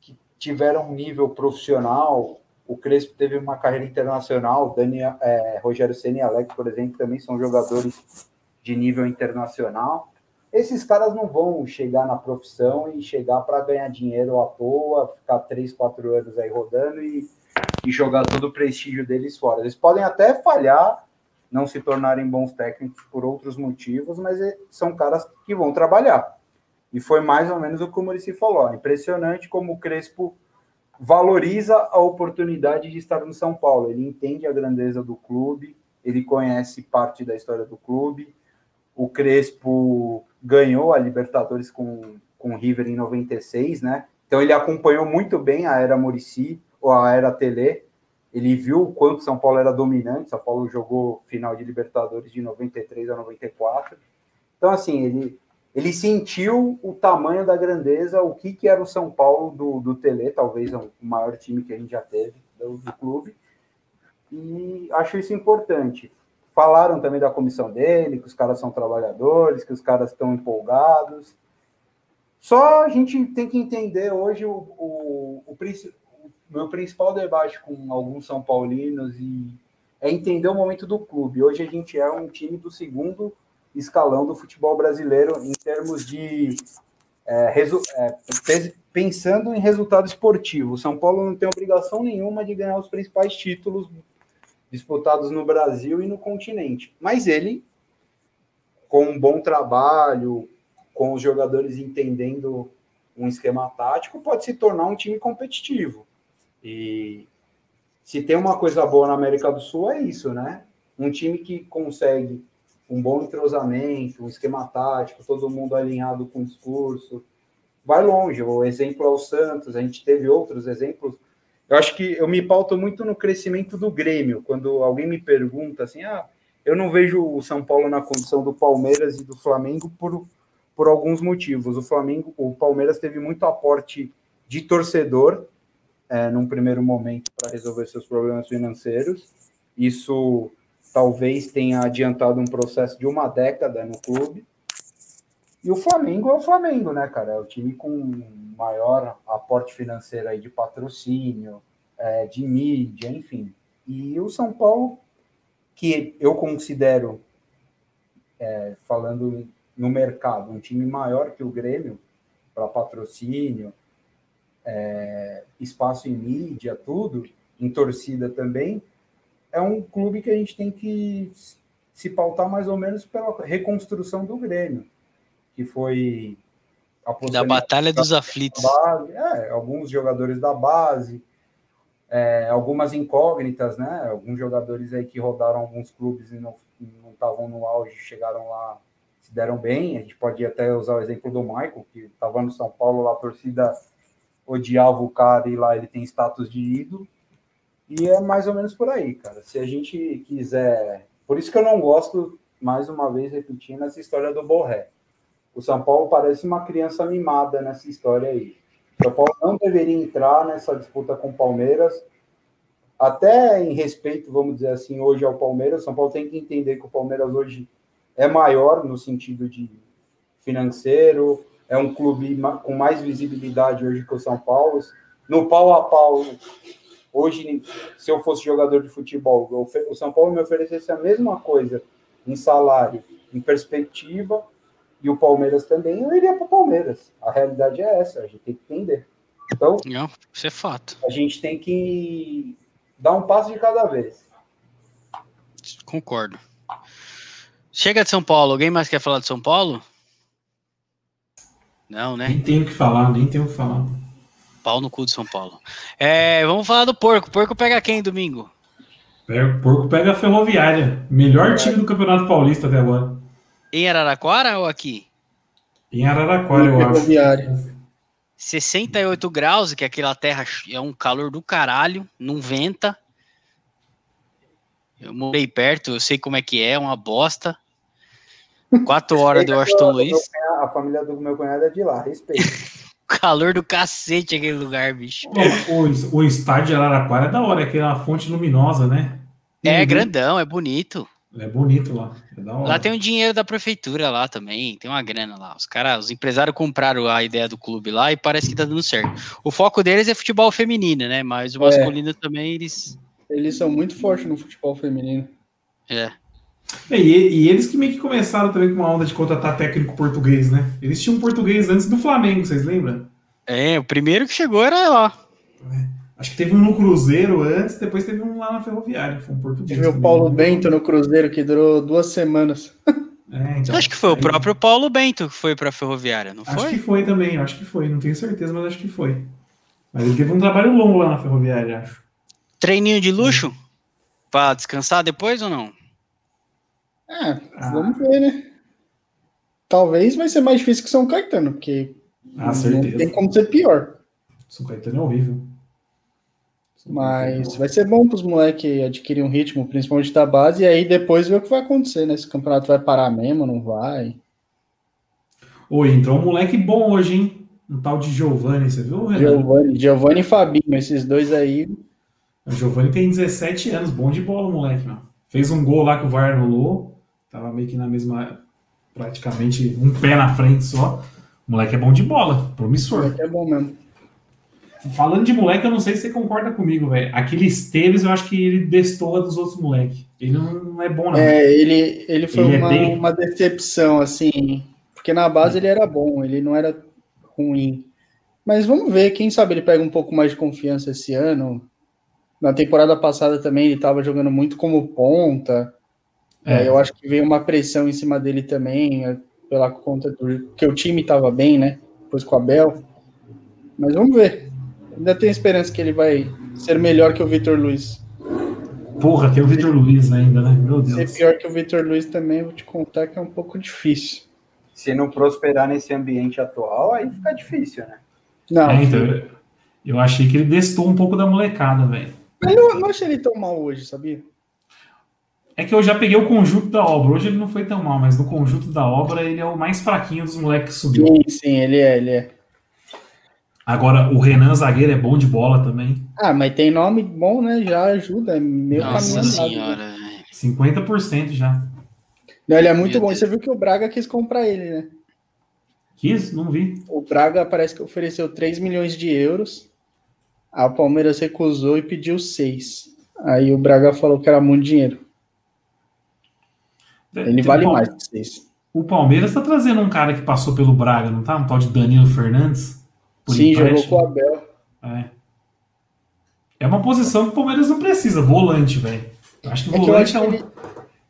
que tiveram um nível profissional, o Crespo teve uma carreira internacional, Daniel, é, Rogério Ceni e Alex, por exemplo, também são jogadores de nível internacional esses caras não vão chegar na profissão e chegar para ganhar dinheiro à toa, ficar três, quatro anos aí rodando e, e jogar todo o prestígio deles fora. Eles podem até falhar, não se tornarem bons técnicos por outros motivos, mas é, são caras que vão trabalhar. E foi mais ou menos o que o Murici falou. Impressionante como o Crespo valoriza a oportunidade de estar no São Paulo. Ele entende a grandeza do clube, ele conhece parte da história do clube. O Crespo ganhou a Libertadores com, com o River em 96, né? Então ele acompanhou muito bem a era Murici ou a era Tele. Ele viu o quanto São Paulo era dominante. São Paulo jogou final de Libertadores de 93 a 94. Então, assim, ele, ele sentiu o tamanho da grandeza, o que, que era o São Paulo do, do Tele, talvez o maior time que a gente já teve do, do clube. E acho isso importante. Falaram também da comissão dele, que os caras são trabalhadores, que os caras estão empolgados. Só a gente tem que entender hoje o, o, o, o meu principal debate com alguns São Paulinos e é entender o momento do clube. Hoje a gente é um time do segundo escalão do futebol brasileiro em termos de é, é, pensando em resultado esportivo. O São Paulo não tem obrigação nenhuma de ganhar os principais títulos disputados no Brasil e no continente. Mas ele, com um bom trabalho, com os jogadores entendendo um esquema tático, pode se tornar um time competitivo. E se tem uma coisa boa na América do Sul é isso, né? Um time que consegue um bom entrosamento, um esquema tático, todo mundo alinhado com o discurso, vai longe. O exemplo é o Santos, a gente teve outros exemplos eu acho que eu me pauto muito no crescimento do Grêmio. Quando alguém me pergunta assim, ah, eu não vejo o São Paulo na condição do Palmeiras e do Flamengo por, por alguns motivos. O Flamengo, o Palmeiras teve muito aporte de torcedor é, num primeiro momento para resolver seus problemas financeiros. Isso talvez tenha adiantado um processo de uma década no clube. E o Flamengo é o Flamengo, né, cara? É o time com maior aporte financeiro aí de patrocínio, é, de mídia, enfim. E o São Paulo, que eu considero é, falando no mercado, um time maior que o Grêmio, para patrocínio, é, espaço em mídia, tudo, em torcida também, é um clube que a gente tem que se pautar mais ou menos pela reconstrução do Grêmio, que foi da Batalha dos Aflitos. Base, é, alguns jogadores da base, é, algumas incógnitas, né? Alguns jogadores aí que rodaram alguns clubes e não estavam no auge, chegaram lá, se deram bem. A gente pode até usar o exemplo do Michael, que estava no São Paulo, lá a torcida odiava o cara e lá ele tem status de ídolo. E é mais ou menos por aí, cara. Se a gente quiser. Por isso que eu não gosto, mais uma vez repetindo, essa história do Borré. O São Paulo parece uma criança mimada nessa história aí. O São Paulo não deveria entrar nessa disputa com o Palmeiras. Até em respeito, vamos dizer assim, hoje ao Palmeiras, o São Paulo tem que entender que o Palmeiras hoje é maior no sentido de financeiro, é um clube com mais visibilidade hoje que o São Paulo. No pau a pau, hoje, se eu fosse jogador de futebol, o São Paulo me oferecesse a mesma coisa em salário, em perspectiva, e o Palmeiras também, eu iria para o Palmeiras. A realidade é essa, a gente tem que entender. Então, Não, isso é fato. A gente tem que dar um passo de cada vez. Concordo. Chega de São Paulo, alguém mais quer falar de São Paulo? Não, né? Nem tenho o que falar, nem tenho o que falar. Pau no cu de São Paulo. É, vamos falar do porco. Porco pega quem domingo? O porco pega a Ferroviária. Melhor time do Campeonato Paulista até agora. Em Araraquara ou aqui? Em Araraquara, eu acho. 68 graus, que aquela terra é um calor do caralho, não venta. Eu morei perto, eu sei como é que é, uma bosta. Quatro horas do Washington Luiz. A família do meu cunhado é de lá, respeito. calor do cacete aquele lugar, bicho. O, o, o estádio de Araraquara é da hora, é aquela fonte luminosa, né? É uhum. grandão, é bonito. É bonito lá. É lá tem o dinheiro da prefeitura lá também, tem uma grana lá. Os caras, os empresários compraram a ideia do clube lá e parece que tá dando certo. O foco deles é futebol feminino, né? Mas o masculino é. também eles. Eles são muito fortes no futebol feminino. É. é e, e, eles que meio que começaram também com uma onda de contratar técnico português, né? Eles tinham português antes do Flamengo, vocês lembram? É, o primeiro que chegou era lá. É. Acho que teve um no Cruzeiro antes, depois teve um lá na Ferroviária, foi um português. Teve o Paulo Bento no Cruzeiro, que durou duas semanas. É, então, acho que foi o próprio Paulo Bento que foi para a Ferroviária, não foi? Acho que foi também, acho que foi, não tenho certeza, mas acho que foi. Mas ele teve um trabalho longo lá na Ferroviária, acho. Treininho de luxo? Hum. Para descansar depois ou não? É, ah. vamos ver, né? Talvez vai ser mais difícil que São Caetano, porque ah, não certeza. tem como ser pior. São Caetano é horrível. Mas vai ser bom para os moleques adquirir um ritmo, principalmente da base, e aí depois ver o que vai acontecer, né? Se o campeonato vai parar mesmo, não vai. Oi, entrou um moleque bom hoje, hein? Um tal de Giovanni, você viu, Renan? Giovanni, Giovanni e Fabinho, esses dois aí. O Giovanni tem 17 anos, bom de bola, moleque, não. Fez um gol lá que o VAR anulou, tava meio que na mesma, praticamente um pé na frente só. O moleque é bom de bola, promissor. O moleque é bom mesmo. Falando de moleque, eu não sei se você concorda comigo, velho. Aquele Esteves, eu acho que ele destoa dos outros moleques. Ele não é bom, não. É, ele, ele foi ele é uma, é bem... uma decepção, assim. Porque na base ele era bom, ele não era ruim. Mas vamos ver, quem sabe ele pega um pouco mais de confiança esse ano. Na temporada passada também ele estava jogando muito como ponta. É. eu acho que veio uma pressão em cima dele também, é, pela conta do que o time estava bem, né? Depois com o Abel. Mas vamos ver. Ainda tenho esperança que ele vai ser melhor que o Vitor Luiz. Porra, tem o Vitor Luiz ainda, né? Meu Deus. Ser pior que o Vitor Luiz também, vou te contar que é um pouco difícil. Se não prosperar nesse ambiente atual, aí fica difícil, né? Não. É, então, eu achei que ele destou um pouco da molecada, velho. Mas eu não achei ele tão mal hoje, sabia? É que eu já peguei o conjunto da obra. Hoje ele não foi tão mal, mas no conjunto da obra ele é o mais fraquinho dos moleques que subiu. Sim, sim, ele é, ele é. Agora, o Renan Zagueiro é bom de bola também. Ah, mas tem nome bom, né? Já ajuda. É meio Nossa senhora. 50% já. Não, ele é muito Meu bom. Deus. Você viu que o Braga quis comprar ele, né? Quis? Não vi. O Braga parece que ofereceu 3 milhões de euros. A Palmeiras recusou e pediu 6. Aí o Braga falou que era muito dinheiro. Ele O vale mais que vocês. O Palmeiras tá trazendo um cara que passou pelo Braga, não tá? Um tal de Danilo Fernandes. Por Sim, jogou empréstimo. com o Abel. É. É uma posição que o Palmeiras não precisa, volante, velho. Eu acho que É que eu volante acho é que um ele,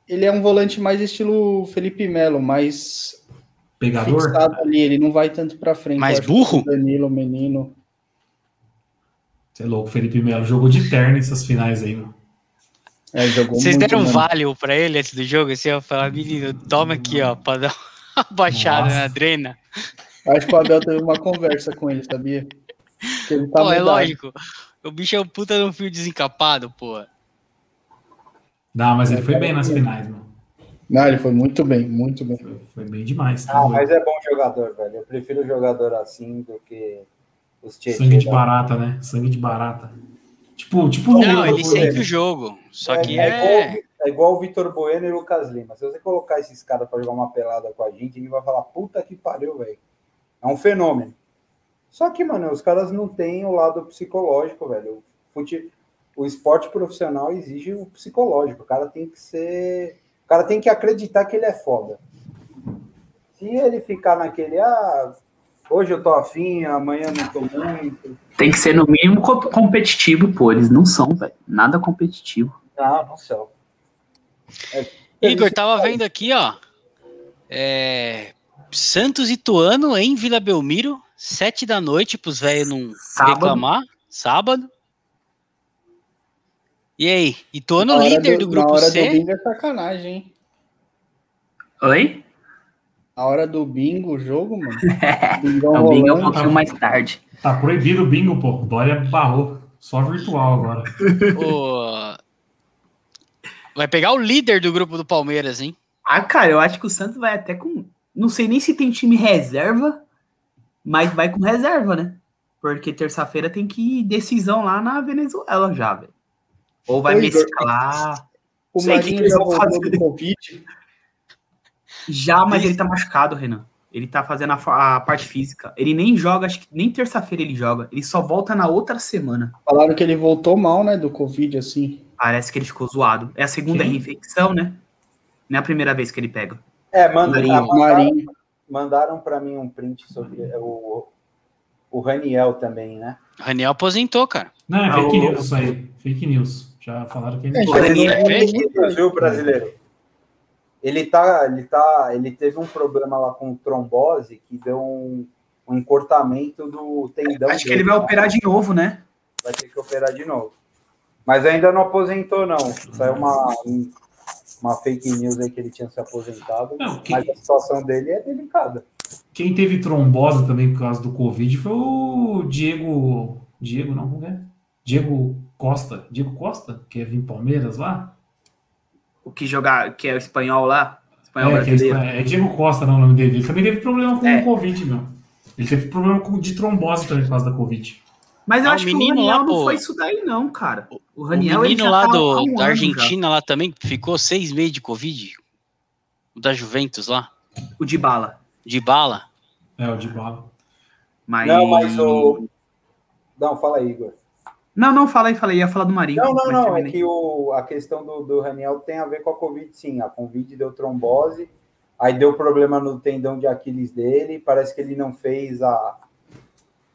ele é um volante mais estilo Felipe Melo, mais pegador. fixado ali. Ele não vai tanto pra frente. Mais Eu que burro? o Danilo, menino. Você é louco, Felipe Melo jogou de terno essas finais aí, meu. É, jogou Vocês muito, deram um mano. value pra ele antes do jogo? Assim, ó, falar, menino, toma aqui, ó, pra dar uma baixada Nossa. na drena. Acho que o Abel teve uma conversa com ele, sabia? Que ele tá pô, é lógico. O bicho é um puta no fio desencapado, pô. Não, mas ele foi bem nas finais, meu. Não, ele foi muito bem, muito bem. Foi, foi bem demais. tá Ah, mas é bom jogador, velho. Eu prefiro jogador assim do que os tietê. Sangue de da- barata, né? Sangue de barata. Tipo, tipo Não, Lula, ele sente o jogo. Só que é, é. igual, é igual o Vitor Bueno e o Lucas Lima. Se você colocar esses caras pra jogar uma pelada com a gente, a gente vai falar, puta que pariu, velho. É um fenômeno. Só que, mano, os caras não têm o lado psicológico, velho. O, fute... o esporte profissional exige o psicológico. O cara tem que ser. O cara tem que acreditar que ele é foda. Se ele ficar naquele, ah, hoje eu tô afim, amanhã não tô muito. Tem que ser no mínimo co- competitivo, pô. Eles não são, velho. Nada competitivo. Não, não são. É, Igor, tava vendo aqui, ó. É, Santos e Tuano em Vila Belmiro, sete da noite, pros velhos não Sábado. reclamar. Sábado. E aí? Ituano Na hora líder do, na grupo hora C. do bingo é sacanagem, hein? Oi? Na hora do bingo, o jogo, mano. É, Bingão o Bingo é um pouquinho mais tarde. Tá proibido o bingo, pô. O Dória barrou. Só virtual agora. O- Vai pegar o líder do grupo do Palmeiras, hein? Ah, cara, eu acho que o Santos vai até com. Não sei nem se tem time reserva, mas vai com reserva, né? Porque terça-feira tem que ir decisão lá na Venezuela já, velho. Ou vai Ô, Igor. mesclar. O Sei que Marinho que eles já vão fazer. do Covid. Já, mas ele tá machucado, Renan. Ele tá fazendo a, a parte física. Ele nem joga, acho que nem terça-feira ele joga. Ele só volta na outra semana. Falaram que ele voltou mal, né, do Covid, assim. Parece que ele ficou zoado. É a segunda Quem? reinfecção, né? Não é a primeira vez que ele pega. É, manda, Marinho. mandaram, Marinho. mandaram para mim um print sobre o, o Raniel também, né? Raniel aposentou, cara. Não, é Ah, fake o- news isso aí. Fake news. Já falaram que ele. É, já Raniel jogou fez? muito, Viu, brasileiro? Ele tá, ele tá, ele teve um problema lá com trombose que deu um, um encurtamento do tendão. Acho que dele. ele vai operar de novo, né? Vai ter que operar de novo. Mas ainda não aposentou, não. Saiu uma, uma fake news aí que ele tinha se aposentado. Não, que- Mas a situação dele é delicada. Quem teve trombose também por causa do Covid foi o Diego. Diego, não, como é? Diego Costa. Diego Costa, que é vir Palmeiras lá? O que jogar, que é o espanhol lá, espanhol É, que é, brasileiro. é Diego Costa, não, o nome dele. Ele também teve problema com É. o Covid, meu. Ele teve problema com, de trombose também por causa da Covid. Mas eu Ah, o acho que o menino lá, não pô. foi isso daí, não, cara. O O Raniel ele menino já lá tá do, um da Argentina lá também ficou seis meses de Covid. O da Juventus lá, já. O de bala. de bala. É, o de bala. Mas... Não, mas o. Não, fala aí, Igor. Não, não, fala aí, fala aí. Ia falar do Marinho. Não, não, não. É que o, a questão do, do Raniel tem a ver com a Covid, sim. A Covid deu trombose, aí deu problema no tendão de Aquiles dele. Parece que ele não fez a,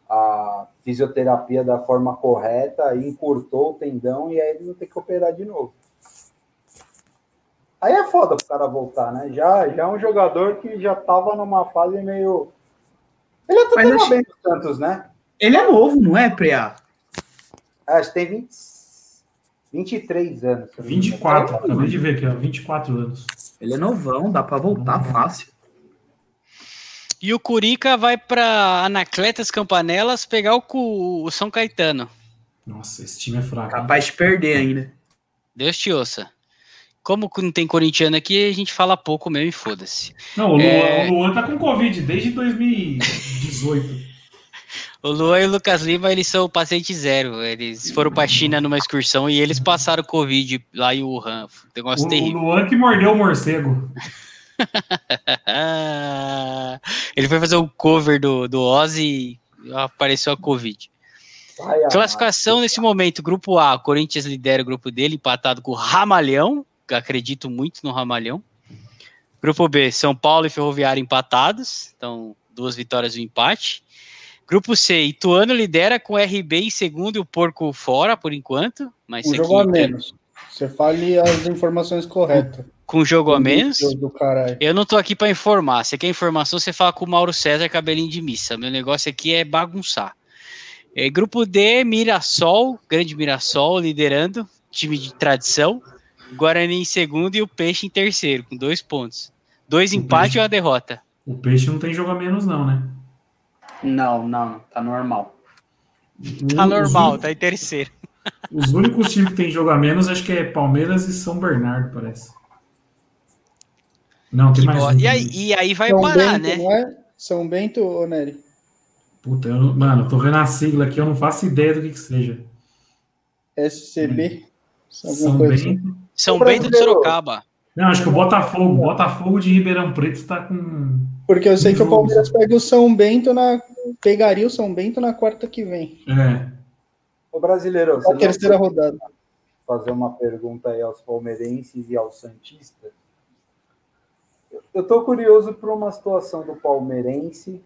a fisioterapia da forma correta, aí encurtou o tendão e aí ele não tem que operar de novo. Aí é foda pro cara voltar, né? Já, já é um jogador que já tava numa fase meio. Ele até tava acho- bem no Santos, né? Ele é novo, não é, Preá? Acho que tem 20, 23 anos. se eu não me engano. 24, acabei de ver aqui, ó. 24 anos. Ele é novão, dá pra voltar fácil. E o Curica vai para Anacletas Campanelas pegar o, Cu- o São Caetano. Nossa, esse time é fraco. Capaz de perder ainda. Deus te ouça. Como não tem corintiano aqui, a gente fala pouco mesmo e foda-se. Não, o Luan, É. o Luan tá com Covid desde 2018. O Luan e o Lucas Lima, eles são o paciente zero. Eles foram pra China numa excursão e eles passaram Covid lá em Wuhan. Negócio O, o terrível. Luan que mordeu o morcego. Ele foi fazer um cover do, do Ozzy e apareceu a Covid. Ai. Classificação nesse momento, grupo A, o Corinthians lidera o grupo dele, empatado com o Ramalhão, acredito muito no Ramalhão. Grupo B, São Paulo e Ferroviária empatados, então duas vitórias e um empate. Grupo C, Ituano lidera com o RB em segundo e o Porco fora por enquanto, mas Um jogo a aqui menos. Você fale as informações corretas. Com jogo a menos. Eu não tô aqui para informar. Você quer informação, você fala com o Mauro César Cabelinho de Missa. Meu negócio aqui é bagunçar. É, grupo D, Mirassol, grande Mirassol liderando, time de tradição. Guarani em segundo e o Peixe em terceiro, com dois pontos. Dois empates e uma derrota. O Peixe não tem jogo a menos, não, né? Não, não, tá normal. Tá normal, tá em terceiro. Os únicos times que tem jogo a menos, acho que é Palmeiras e São Bernardo, parece. Não, tem mais um. E aí, e aí vai São parar, Bento, né? não é? São Bento ou Nery? Puta, eu não- mano, eu tô vendo a sigla aqui, eu não faço ideia do que que seja. SCB? Alguma São coisa assim. Bento. São Bento brasileiro- Sorocaba. Não, acho que o Botafogo, Botafogo de Ribeirão Preto tá com. Porque eu sei que o. Palmeiras pega o São Bento na. Pegaria o São Bento na quarta que vem. É, O brasileiro, Na você terceira rodada. fazer uma pergunta aí aos palmeirenses e aos santistas. Eu- tô curioso por uma situação do palmeirense,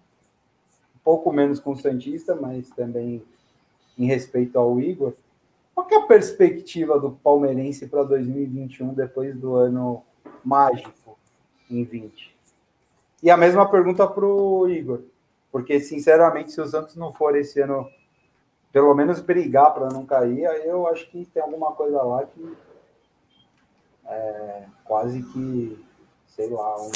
um pouco menos com o santista, mas também em respeito ao Igor. Qual é a perspectiva do palmeirense para 2021 depois do ano mágico em 20? E a mesma pergunta para o Igor, porque sinceramente, se o Santos não for esse ano pelo menos brigar para não cair, aí eu acho que tem alguma coisa lá que é quase que, sei lá, uma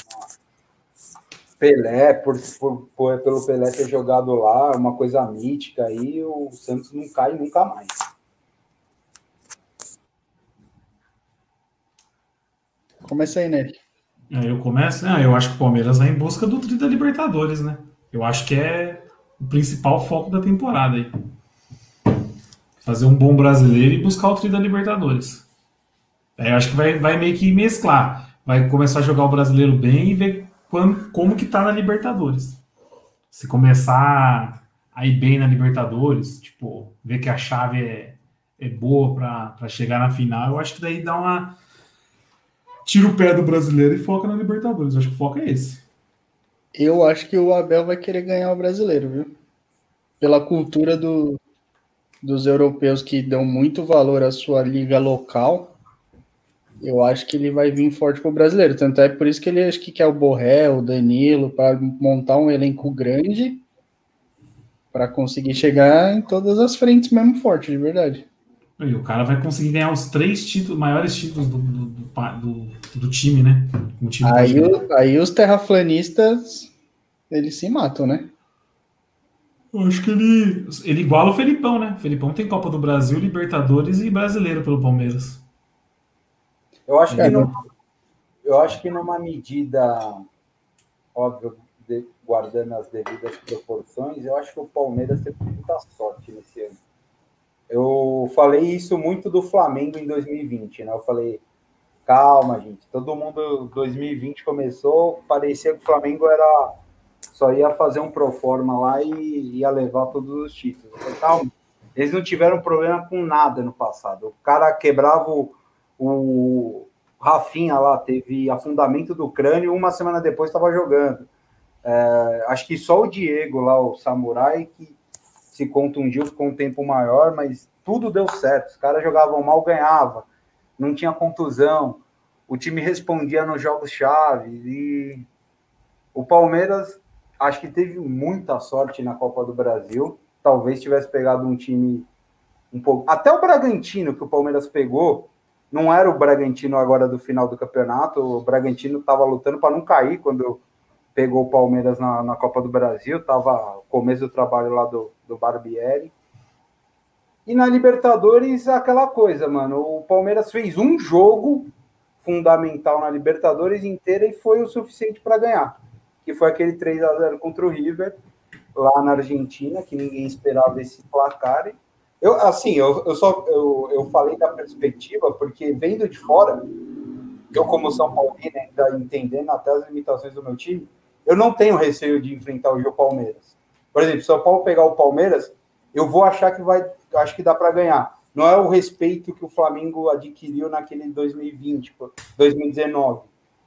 Pelé, por, por, por- pelo Pelé ter jogado lá, uma coisa mítica aí, o Santos não cai nunca mais. Começa aí, Nery. é, eu começo. Ah, eu acho que o Palmeiras vai em busca do tri da Libertadores, né? Eu acho que é o principal foco da temporada aí. Fazer um bom brasileiro e buscar o tri da Libertadores. É, eu acho que vai, vai meio que mesclar. Vai começar a jogar o brasileiro bem e ver quando, como que tá na Libertadores. Se começar a ir bem na Libertadores, tipo, ver que a chave é, é boa para chegar na final, eu acho que daí dá uma. Tira o pé do brasileiro e foca na Libertadores. Eu acho que o foco é esse. Eu acho que o Abel vai querer ganhar o brasileiro, viu? Pela cultura do, dos europeus que dão muito valor à sua liga local, eu acho que ele vai vir forte pro brasileiro. Tanto é por isso que ele acho que quer o Borré, o Danilo, para montar um elenco grande para conseguir chegar em todas as frentes mesmo forte, de verdade. E o cara vai conseguir ganhar os três títulos, maiores títulos do, do, do, do- time, né? Time Aí, o- aí os terraplanistas, eles se matam, né? Eu acho que ele. Ele iguala o Felipão, né? O Felipão tem Copa do Brasil, Libertadores e brasileiro pelo Palmeiras. Eu acho É, que, numa, eu acho que numa medida, óbvio, de- guardando as devidas proporções, eu acho que o Palmeiras teve muita sorte nesse ano. Eu falei isso muito do Flamengo em 2020, né? Eu falei, calma, gente, todo mundo 2020 começou, parecia que o Flamengo era só ia fazer um pro forma lá e ia levar todos os títulos. Eu falei, calma, eles não tiveram problema com nada no passado. O cara quebrava o, o Rafinha lá, teve afundamento do crânio, uma semana depois estava jogando. É, acho que só o Diego lá, o Samurai, que se contundiu, ficou um tempo maior, mas tudo deu certo. Os caras jogavam mal, ganhava, não tinha contusão, o time respondia nos jogos-chave. E o Palmeiras, acho que teve muita sorte na Copa do Brasil. Talvez tivesse pegado um time um pouco. Até o Bragantino, que o Palmeiras pegou, não era o Bragantino agora do final do campeonato. O Bragantino estava lutando para não cair quando pegou o Palmeiras na, na Copa do Brasil. Estava começo do trabalho lá do, do Barbieri. E na Libertadores, aquela coisa, mano. O Palmeiras fez um jogo fundamental na Libertadores inteira e foi o suficiente para ganhar. Que foi aquele 3 a 0 contra o River, lá na Argentina, que ninguém esperava esse placar. Eu, assim, eu, eu só eu, eu falei da perspectiva, porque vendo de fora, eu, como São Paulino, ainda entendendo até as limitações do meu time, eu não tenho receio de enfrentar o Gil Palmeiras. Por exemplo, se o São Paulo pegar o Palmeiras, eu vou achar que vai, acho que dá para ganhar. Não é o respeito que o Flamengo adquiriu naquele 2020, 2019.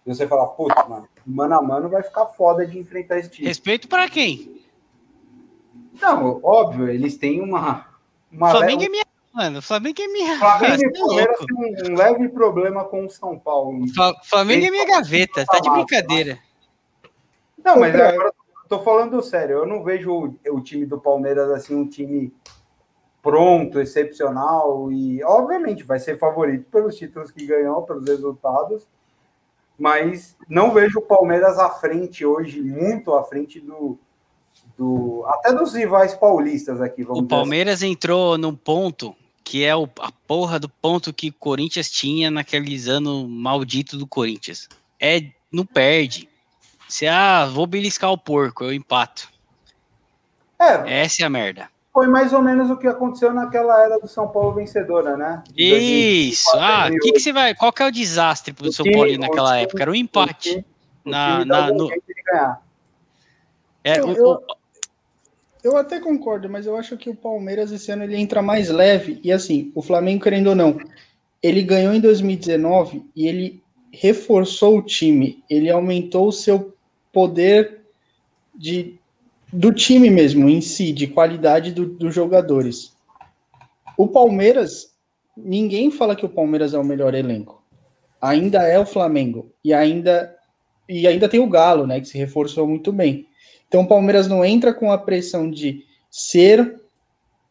E você fala, putz, mano, mano a mano vai ficar foda de enfrentar esse time. Respeito para quem? Não, óbvio, eles têm uma. Uma Flamengo é minha. Mano, Flamengo é minha. Flamengo e é Palmeiras têm um leve problema com o São Paulo. Fla- Flamengo é minha gaveta, tá de brincadeira. Não, mas agora tô falando sério. Eu não vejo o, o time do Palmeiras assim, um time pronto, excepcional. E, obviamente, vai ser favorito pelos títulos que ganhou, pelos resultados. Mas não vejo o Palmeiras à frente hoje, muito à frente do. Do até dos rivais paulistas aqui, O assim. Palmeiras entrou num ponto que é o, a porra do ponto que o Corinthians tinha naqueles anos maldito do Corinthians. É, não perde. Se ah, vou beliscar o porco, eu empato. É, Essa é a merda. foi mais ou menos o que aconteceu naquela era do São Paulo vencedora, né? Isso. Ah, o que, que você vai? Qual que é o desastre pro O São time- Paulo o naquela time- época? Era um O empate. time- o Na- time na- algum no- jeito de ganhar. É, Eu- o- eu- o- Eu até concordo, mas eu acho que o Palmeiras esse ano ele entra mais leve. E assim, o Flamengo, querendo ou não, ele ganhou em 2019 e ele reforçou o time. Ele aumentou o seu poder de, do time mesmo, em si, de qualidade do- dos jogadores. O Palmeiras, ninguém fala que o Palmeiras é o melhor elenco. Ainda é o Flamengo. E ainda, e ainda tem o Galo, né? Que se reforçou muito bem. Então o Palmeiras não entra com a pressão de ser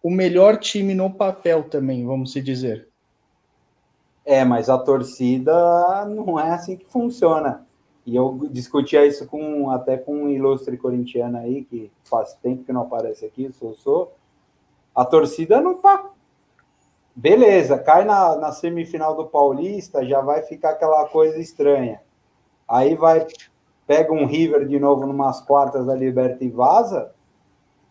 o melhor time no papel também, vamos se dizer. É, mas a torcida não é assim que funciona. E eu discutia isso com até com um ilustre corintiano aí, que faz tempo que não aparece aqui, sou sou. A torcida não tá. Beleza, cai na, na semifinal do Paulista, já vai ficar aquela coisa estranha. Aí vai, pega um River de novo numas quartas da Liberta e vaza,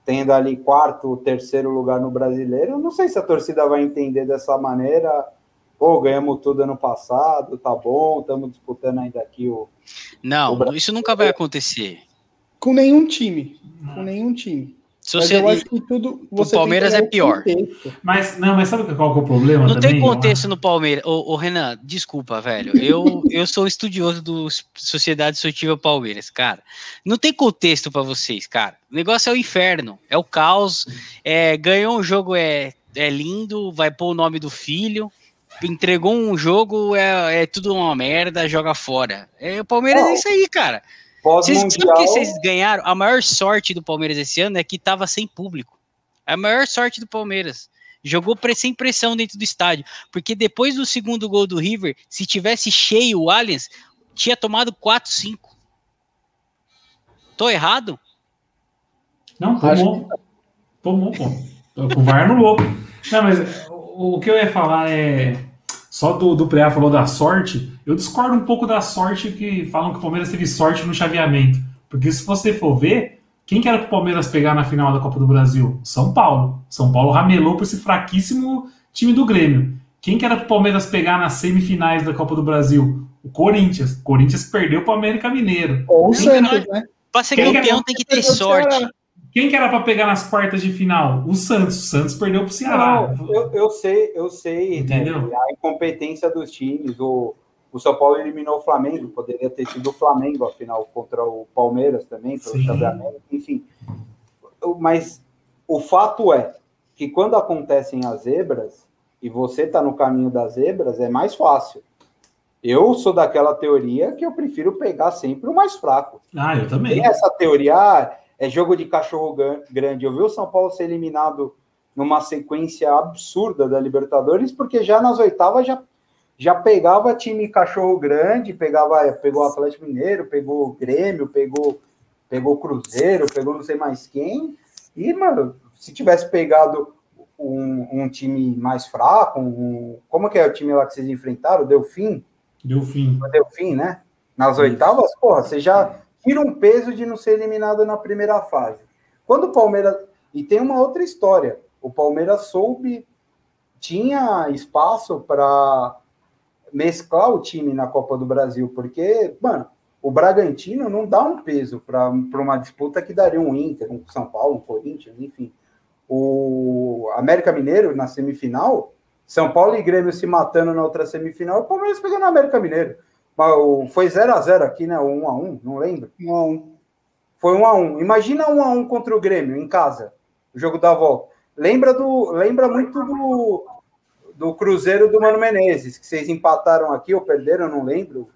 tendo ali quarto, terceiro lugar no brasileiro. Não sei se a torcida vai entender dessa maneira. Pô, ganhamos tudo ano passado, tá bom, estamos disputando ainda aqui o. não, o isso nunca vai acontecer. Com nenhum time. Com nenhum time. Se Mas eu acho que tudo. você tem que Palmeiras é o pior. contexto. Mas, não, mas sabe qual que é o problema Não também? tem contexto no Palmeiras. Ô, ô, Renan, desculpa, velho. Eu, eu sou estudioso do Sociedade Esportiva Palmeiras, cara. Não tem contexto pra vocês, cara. O negócio é o inferno, é o caos. É, ganhou um jogo, é, é lindo, vai pôr o nome do filho. Entregou um jogo, é, é tudo uma merda, joga fora. É, o Palmeiras Não. é isso aí, cara. Vocês sabem Pós-mundial. que vocês ganharam? A maior sorte do Palmeiras esse ano é que tava sem público. A maior sorte do Palmeiras. Jogou sem pressão dentro do estádio. Porque depois do segundo gol do River, se tivesse cheio o Allianz, tinha tomado 4, 5. Tô errado? Não, tomou. Tomou, pô. Com o VAR anulou. Não, mas o, o que eu ia falar é. Só do, do Preá falou da sorte. Eu discordo um pouco da sorte que falam que o Palmeiras teve sorte no chaveamento. Porque se você for ver, quem que era pro Palmeiras pegar na final da Copa do Brasil? São Paulo. São Paulo ramelou por esse fraquíssimo time do Grêmio. Quem que era pro Palmeiras pegar nas semifinais da Copa do Brasil? O Corinthians. O Corinthians perdeu pro América Mineiro. Ou o Santos, né? Pra ser Quem que é campeão tem que ter sorte. Quem que era para pegar nas quartas de final? O Santos. O Santos perdeu pro Ceará. Não, eu, eu sei, eu sei. Entendeu? né, a incompetência dos times. O, o São Paulo eliminou o Flamengo, poderia ter sido o Flamengo, afinal, contra o Palmeiras também, pelo chaveamento, enfim. Mas o fato é que quando acontecem as zebras, e você está no caminho das zebras, é mais fácil. Eu sou daquela teoria que eu prefiro pegar sempre o mais fraco. Ah, eu também. Tem essa teoria, ah, é jogo de cachorro grande. Eu vi o São Paulo ser eliminado numa sequência absurda da Libertadores, porque já nas oitavas já, já pegava time cachorro grande, pegava, pegou o Atlético Mineiro, pegou o Grêmio, pegou, pegou o Cruzeiro, pegou não sei mais quem. E, mano, se tivesse pegado um, um time mais fraco, um, como que é o time lá que vocês enfrentaram? Delfim? Deu fim. o Delfim, né? Nas oitavas, porra, você já tira um peso de não ser eliminado na primeira fase. Quando o Palmeiras. E tem uma outra história. O Palmeiras soube, tinha espaço para mesclar o time na Copa do Brasil, porque, mano, o Bragantino não dá um peso para uma disputa que daria um Inter, um São Paulo, um Corinthians, enfim. O América Mineiro na semifinal, São Paulo e Grêmio se matando na outra semifinal, o Palmeiras pegando o América Mineiro. Mas o- Foi 0x0 aqui, né? Ou 1x1, não lembro. Não. Foi 1x1. Imagina 1x1 contra o Grêmio em casa, o jogo da volta. Lembra, do, lembra muito do, do Cruzeiro do Mano Menezes, que vocês empataram aqui ou perderam, não lembro,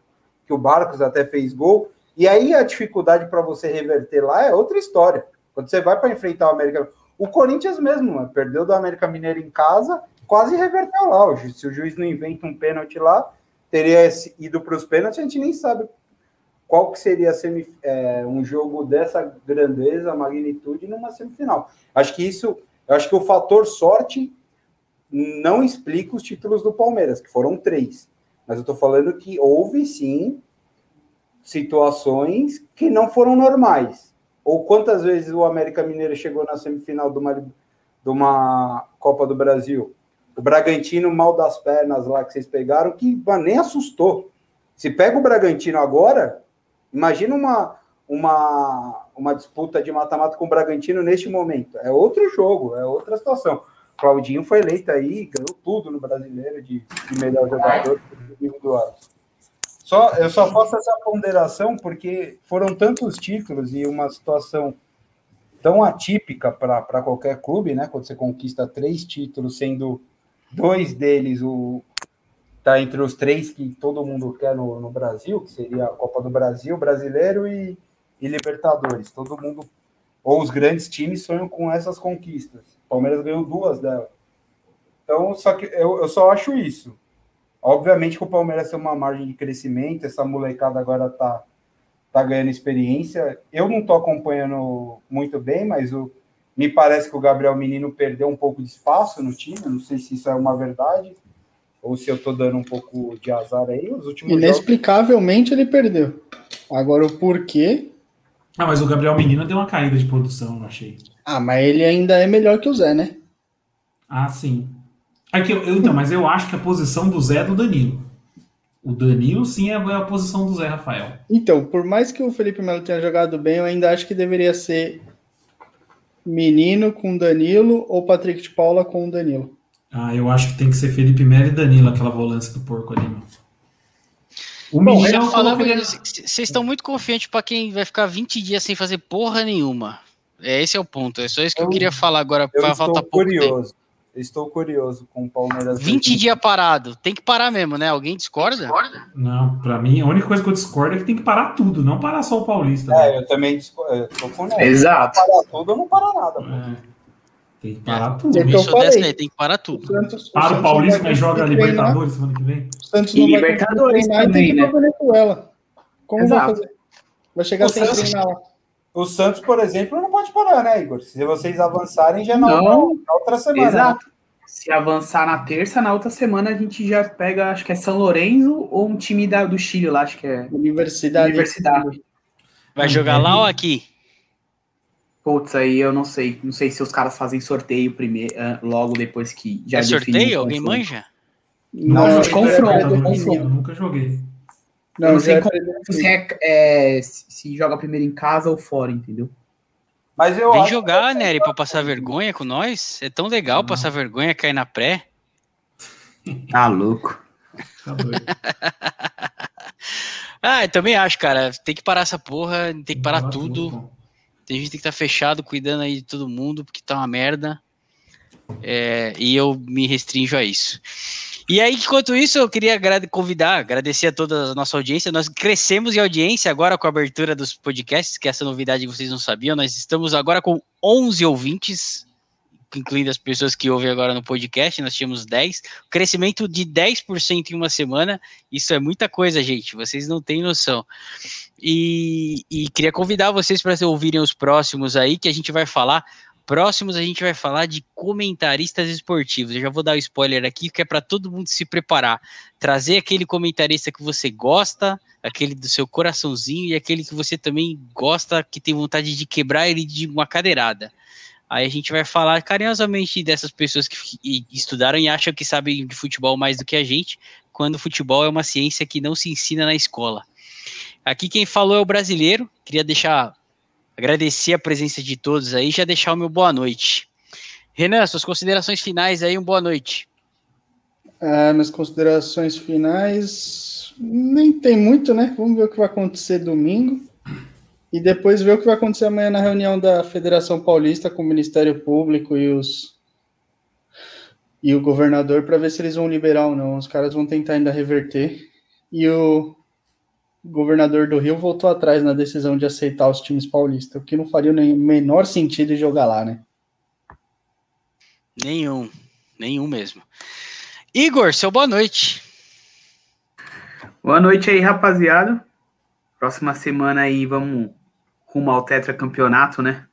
que o Barcos até fez gol. E aí a dificuldade para você reverter lá é outra história. Quando você vai para enfrentar o América. O Corinthians mesmo, mano, perdeu do América Mineiro em casa, quase reverteu lá. Se o juiz não inventa um pênalti lá, teria ido para os pênaltis, a gente nem sabe qual que seria é, um jogo dessa grandeza, magnitude numa semifinal. Acho que isso, acho que o fator sorte não explica os títulos do Palmeiras, que foram três. Mas eu tô falando que houve sim situações que não foram normais. Ou quantas vezes o América Mineiro chegou na semifinal de uma, de uma Copa do Brasil? O Bragantino mal das pernas lá que vocês pegaram, que mano, nem assustou. Se pega o Bragantino agora, imagina uma, uma, uma disputa de mata-mata com o Bragantino neste momento. É outro jogo, é outra situação. Claudinho foi eleito aí, ganhou tudo no brasileiro de, de melhor jogador individual. Só, eu só faço essa ponderação porque foram tantos títulos e uma situação tão atípica para qualquer clube, né? Quando você conquista três títulos, sendo dois deles o tá entre os três que todo mundo quer no, no Brasil, que seria a Copa do Brasil, Brasileiro e, e Libertadores. Todo mundo, ou os grandes times sonham com essas conquistas. O Palmeiras ganhou duas delas. Então, só que eu, eu só acho isso. Obviamente que o Palmeiras tem uma margem de crescimento, essa molecada agora tá, tá ganhando experiência. Eu não tô acompanhando muito bem, mas o, me parece que o Gabriel Menino perdeu um pouco de espaço no time. Não sei se isso é uma verdade ou se eu tô dando um pouco de azar aí. Os últimos jogos. Inexplicavelmente ele perdeu. Agora o porquê. Ah, mas o Gabriel Menino deu uma caída de produção, eu achei. Ah, mas ele ainda é melhor que o Zé, né? Ah, sim. Aqui, eu, eu- então, mas eu acho que a posição do Zé é do Danilo. O Danilo, sim, é a posição do Zé Rafael. Então, por mais que o Felipe Melo tenha jogado bem, eu ainda acho que deveria ser Menino com Danilo ou Patrick de Paula com Danilo. Ah, eu acho que tem que ser Felipe Melo e Danilo, aquela volância do porco ali, meu. O Bom, já falamos, vocês estão muito confiantes para quem vai ficar 20 dias sem fazer porra nenhuma. É, esse é o ponto. É só isso que eu, Eu- queria falar agora. Eu Vai faltar estou pouco tempo. Estou curioso com o Palmeiras. 20 dias parado. Tem que parar mesmo, né? Alguém discorda? Não, pra mim, a única coisa que eu discordo é que tem que parar tudo, não parar só o Paulista. É, né? eu também disco- eu tô com. Exato. Parar tudo, eu não para nada. pô. É, tem que parar tudo. É Eu que eu sou dessa falei. aí, tem que parar tudo. Santos, Para o Santos Paulista, vai mas joga Libertadores semana que vem. o Santos E não vai Libertadores treinar e também, tem que ir né? pra Venezuela. Como vai Exato. fazer? Vai chegar O sem Santos- treinar lá. O Santos, por exemplo, não pode parar, né, Igor? Se vocês avançarem já na, Não. na outra semana. né? Exato. Se avançar na terça, na outra semana a gente já pega, acho que é São Lourenço ou um time da, do Chile lá, acho que é Universidade. Universidade. Vai jogar lá ou aqui? Putz, aí eu não sei. Não sei se os caras fazem sorteio primeiro, ah, logo depois que já É sorteio? Alguém manja? Não, Não, é confronto, confronto. Eu nunca joguei. Não, Eu não sei é como-. Se, é, é, se joga primeiro em casa ou fora, entendeu? Mas eu Vem jogar, que- Nery, pra passar vergonha com nós. É tão legal Não. passar vergonha, cair na pré. Tá louco. Tá doido. Ah, eu também acho, cara. Tem que parar essa porra, tem que parar tudo. Tem gente que tem que estar fechado, cuidando aí de todo mundo, porque tá uma merda. É, e eu me restringo a isso. E aí, enquanto isso, eu queria convidar, agradecer a toda a nossa audiência. Nós crescemos em audiência agora com a abertura dos podcasts, que essa novidade que vocês não sabiam. Nós estamos agora com 11 ouvintes, incluindo as pessoas que ouvem agora no podcast. Nós tínhamos 10. Crescimento de 10% em uma semana. Isso é muita coisa, gente. Vocês não têm noção. E, e queria convidar vocês para ouvirem os próximos aí, que a gente vai falar. Próximos a gente vai falar de comentaristas esportivos. Eu já vou dar o spoiler aqui, que é para todo mundo se preparar. Trazer aquele comentarista que você gosta, aquele do seu coraçãozinho e aquele que você também gosta, que tem vontade de quebrar ele de uma cadeirada. Aí a gente vai falar carinhosamente dessas pessoas que estudaram e acham que sabem de futebol mais do que a gente, quando futebol é uma ciência que não se ensina na escola. Aqui quem falou é o brasileiro. Queria deixar agradecer a presença de todos aí, já deixar o meu boa noite. Renan, suas considerações finais aí, um boa noite. Ah, nas considerações finais, nem tem muito, né? Vamos ver o que vai acontecer domingo. E depois ver o que vai acontecer amanhã na reunião da Federação Paulista com o Ministério Público e os e o governador para ver se eles vão liberar ou não. Os caras vão tentar ainda reverter. E o governador do Rio voltou atrás na decisão de aceitar os times paulistas, o que não faria o menor sentido jogar lá, né? Nenhum, nenhum mesmo. Igor, seu boa noite. Boa noite aí, rapaziada. Próxima semana aí vamos rumo ao tetracampeonato, né?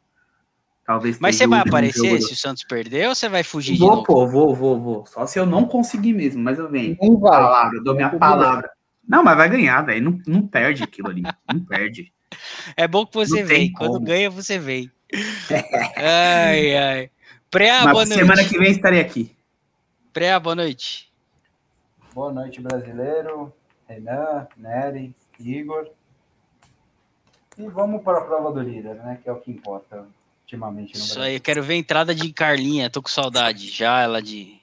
Talvez Mas você vai aparecer se o Santos perder ou você vai fugir vou, de novo? Pô, vou, vou, vou. Só se eu não conseguir mesmo, mas eu venho. Não vai. Palavra, eu dou minha palavra. Não, mas vai ganhar, velho. Não, não perde aquilo ali. Não perde. É bom que você vem. Quando ganha, você vem. ai, ai. Pré, boa noite. Semana que vem estarei aqui. Pré, boa noite. Boa noite, brasileiro. Renan, Nery, Igor. E vamos para a prova do líder, né? Que é o que importa ultimamente no Isso Brasil. aí, eu quero ver a entrada de Carlinha, tô com saudade já, ela de.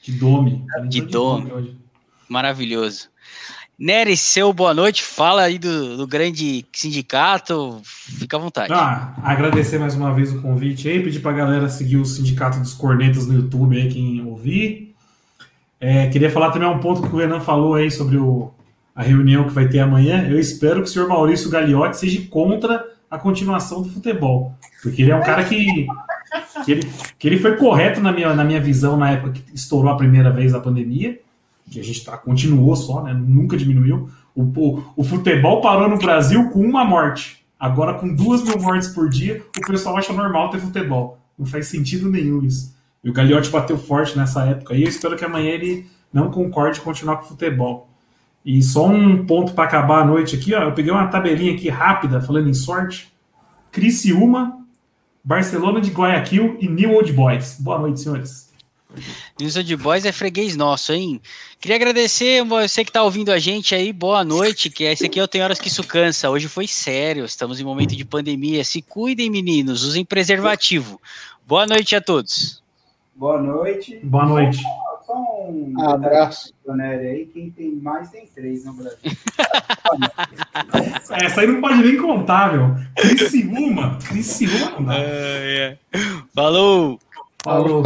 De Dome. De Dome. Maravilhoso. Nery, seu boa noite, fala aí do, do, grande sindicato, fica à vontade. Ah, agradecer mais uma vez o convite aí, pedir pra galera seguir o Sindicato dos Cornetas no YouTube aí, quem ouvir. É, queria falar também um ponto que o Renan falou aí sobre o, a reunião que vai ter amanhã. Eu espero que o senhor Maurício Gagliotti seja contra a continuação do futebol. Porque ele é um cara que, que, ele, que ele foi correto na minha, na minha visão na época que estourou a primeira vez a pandemia, que a gente tá, continuou só, né, nunca diminuiu. O, o, o futebol parou no Brasil com uma morte. Agora, com duas mil mortes por dia, o pessoal acha normal ter futebol. Não faz sentido nenhum isso. E o Gagliotti bateu forte nessa época. E eu espero que amanhã ele não concorde continuar com o futebol. E só um ponto para acabar a noite aqui, ó. Eu peguei uma tabelinha aqui rápida, falando em sorte. Criciúma, Barcelona de Guayaquil e New Old Boys. Boa noite, senhores. New Old Boys é freguês nosso, hein? Queria agradecer você que está ouvindo a gente aí. Boa noite, que esse aqui é o Tem Horas Que Isso Cansa. Hoje foi sério, estamos em momento de pandemia. Se cuidem, meninos, usem preservativo. Boa noite a todos. Boa noite. Boa noite só um abraço. aí, quem tem mais tem três no Brasil. Essa aí não pode nem contar, meu. Criciúma. Criciúma. É, é. Falou. Falou.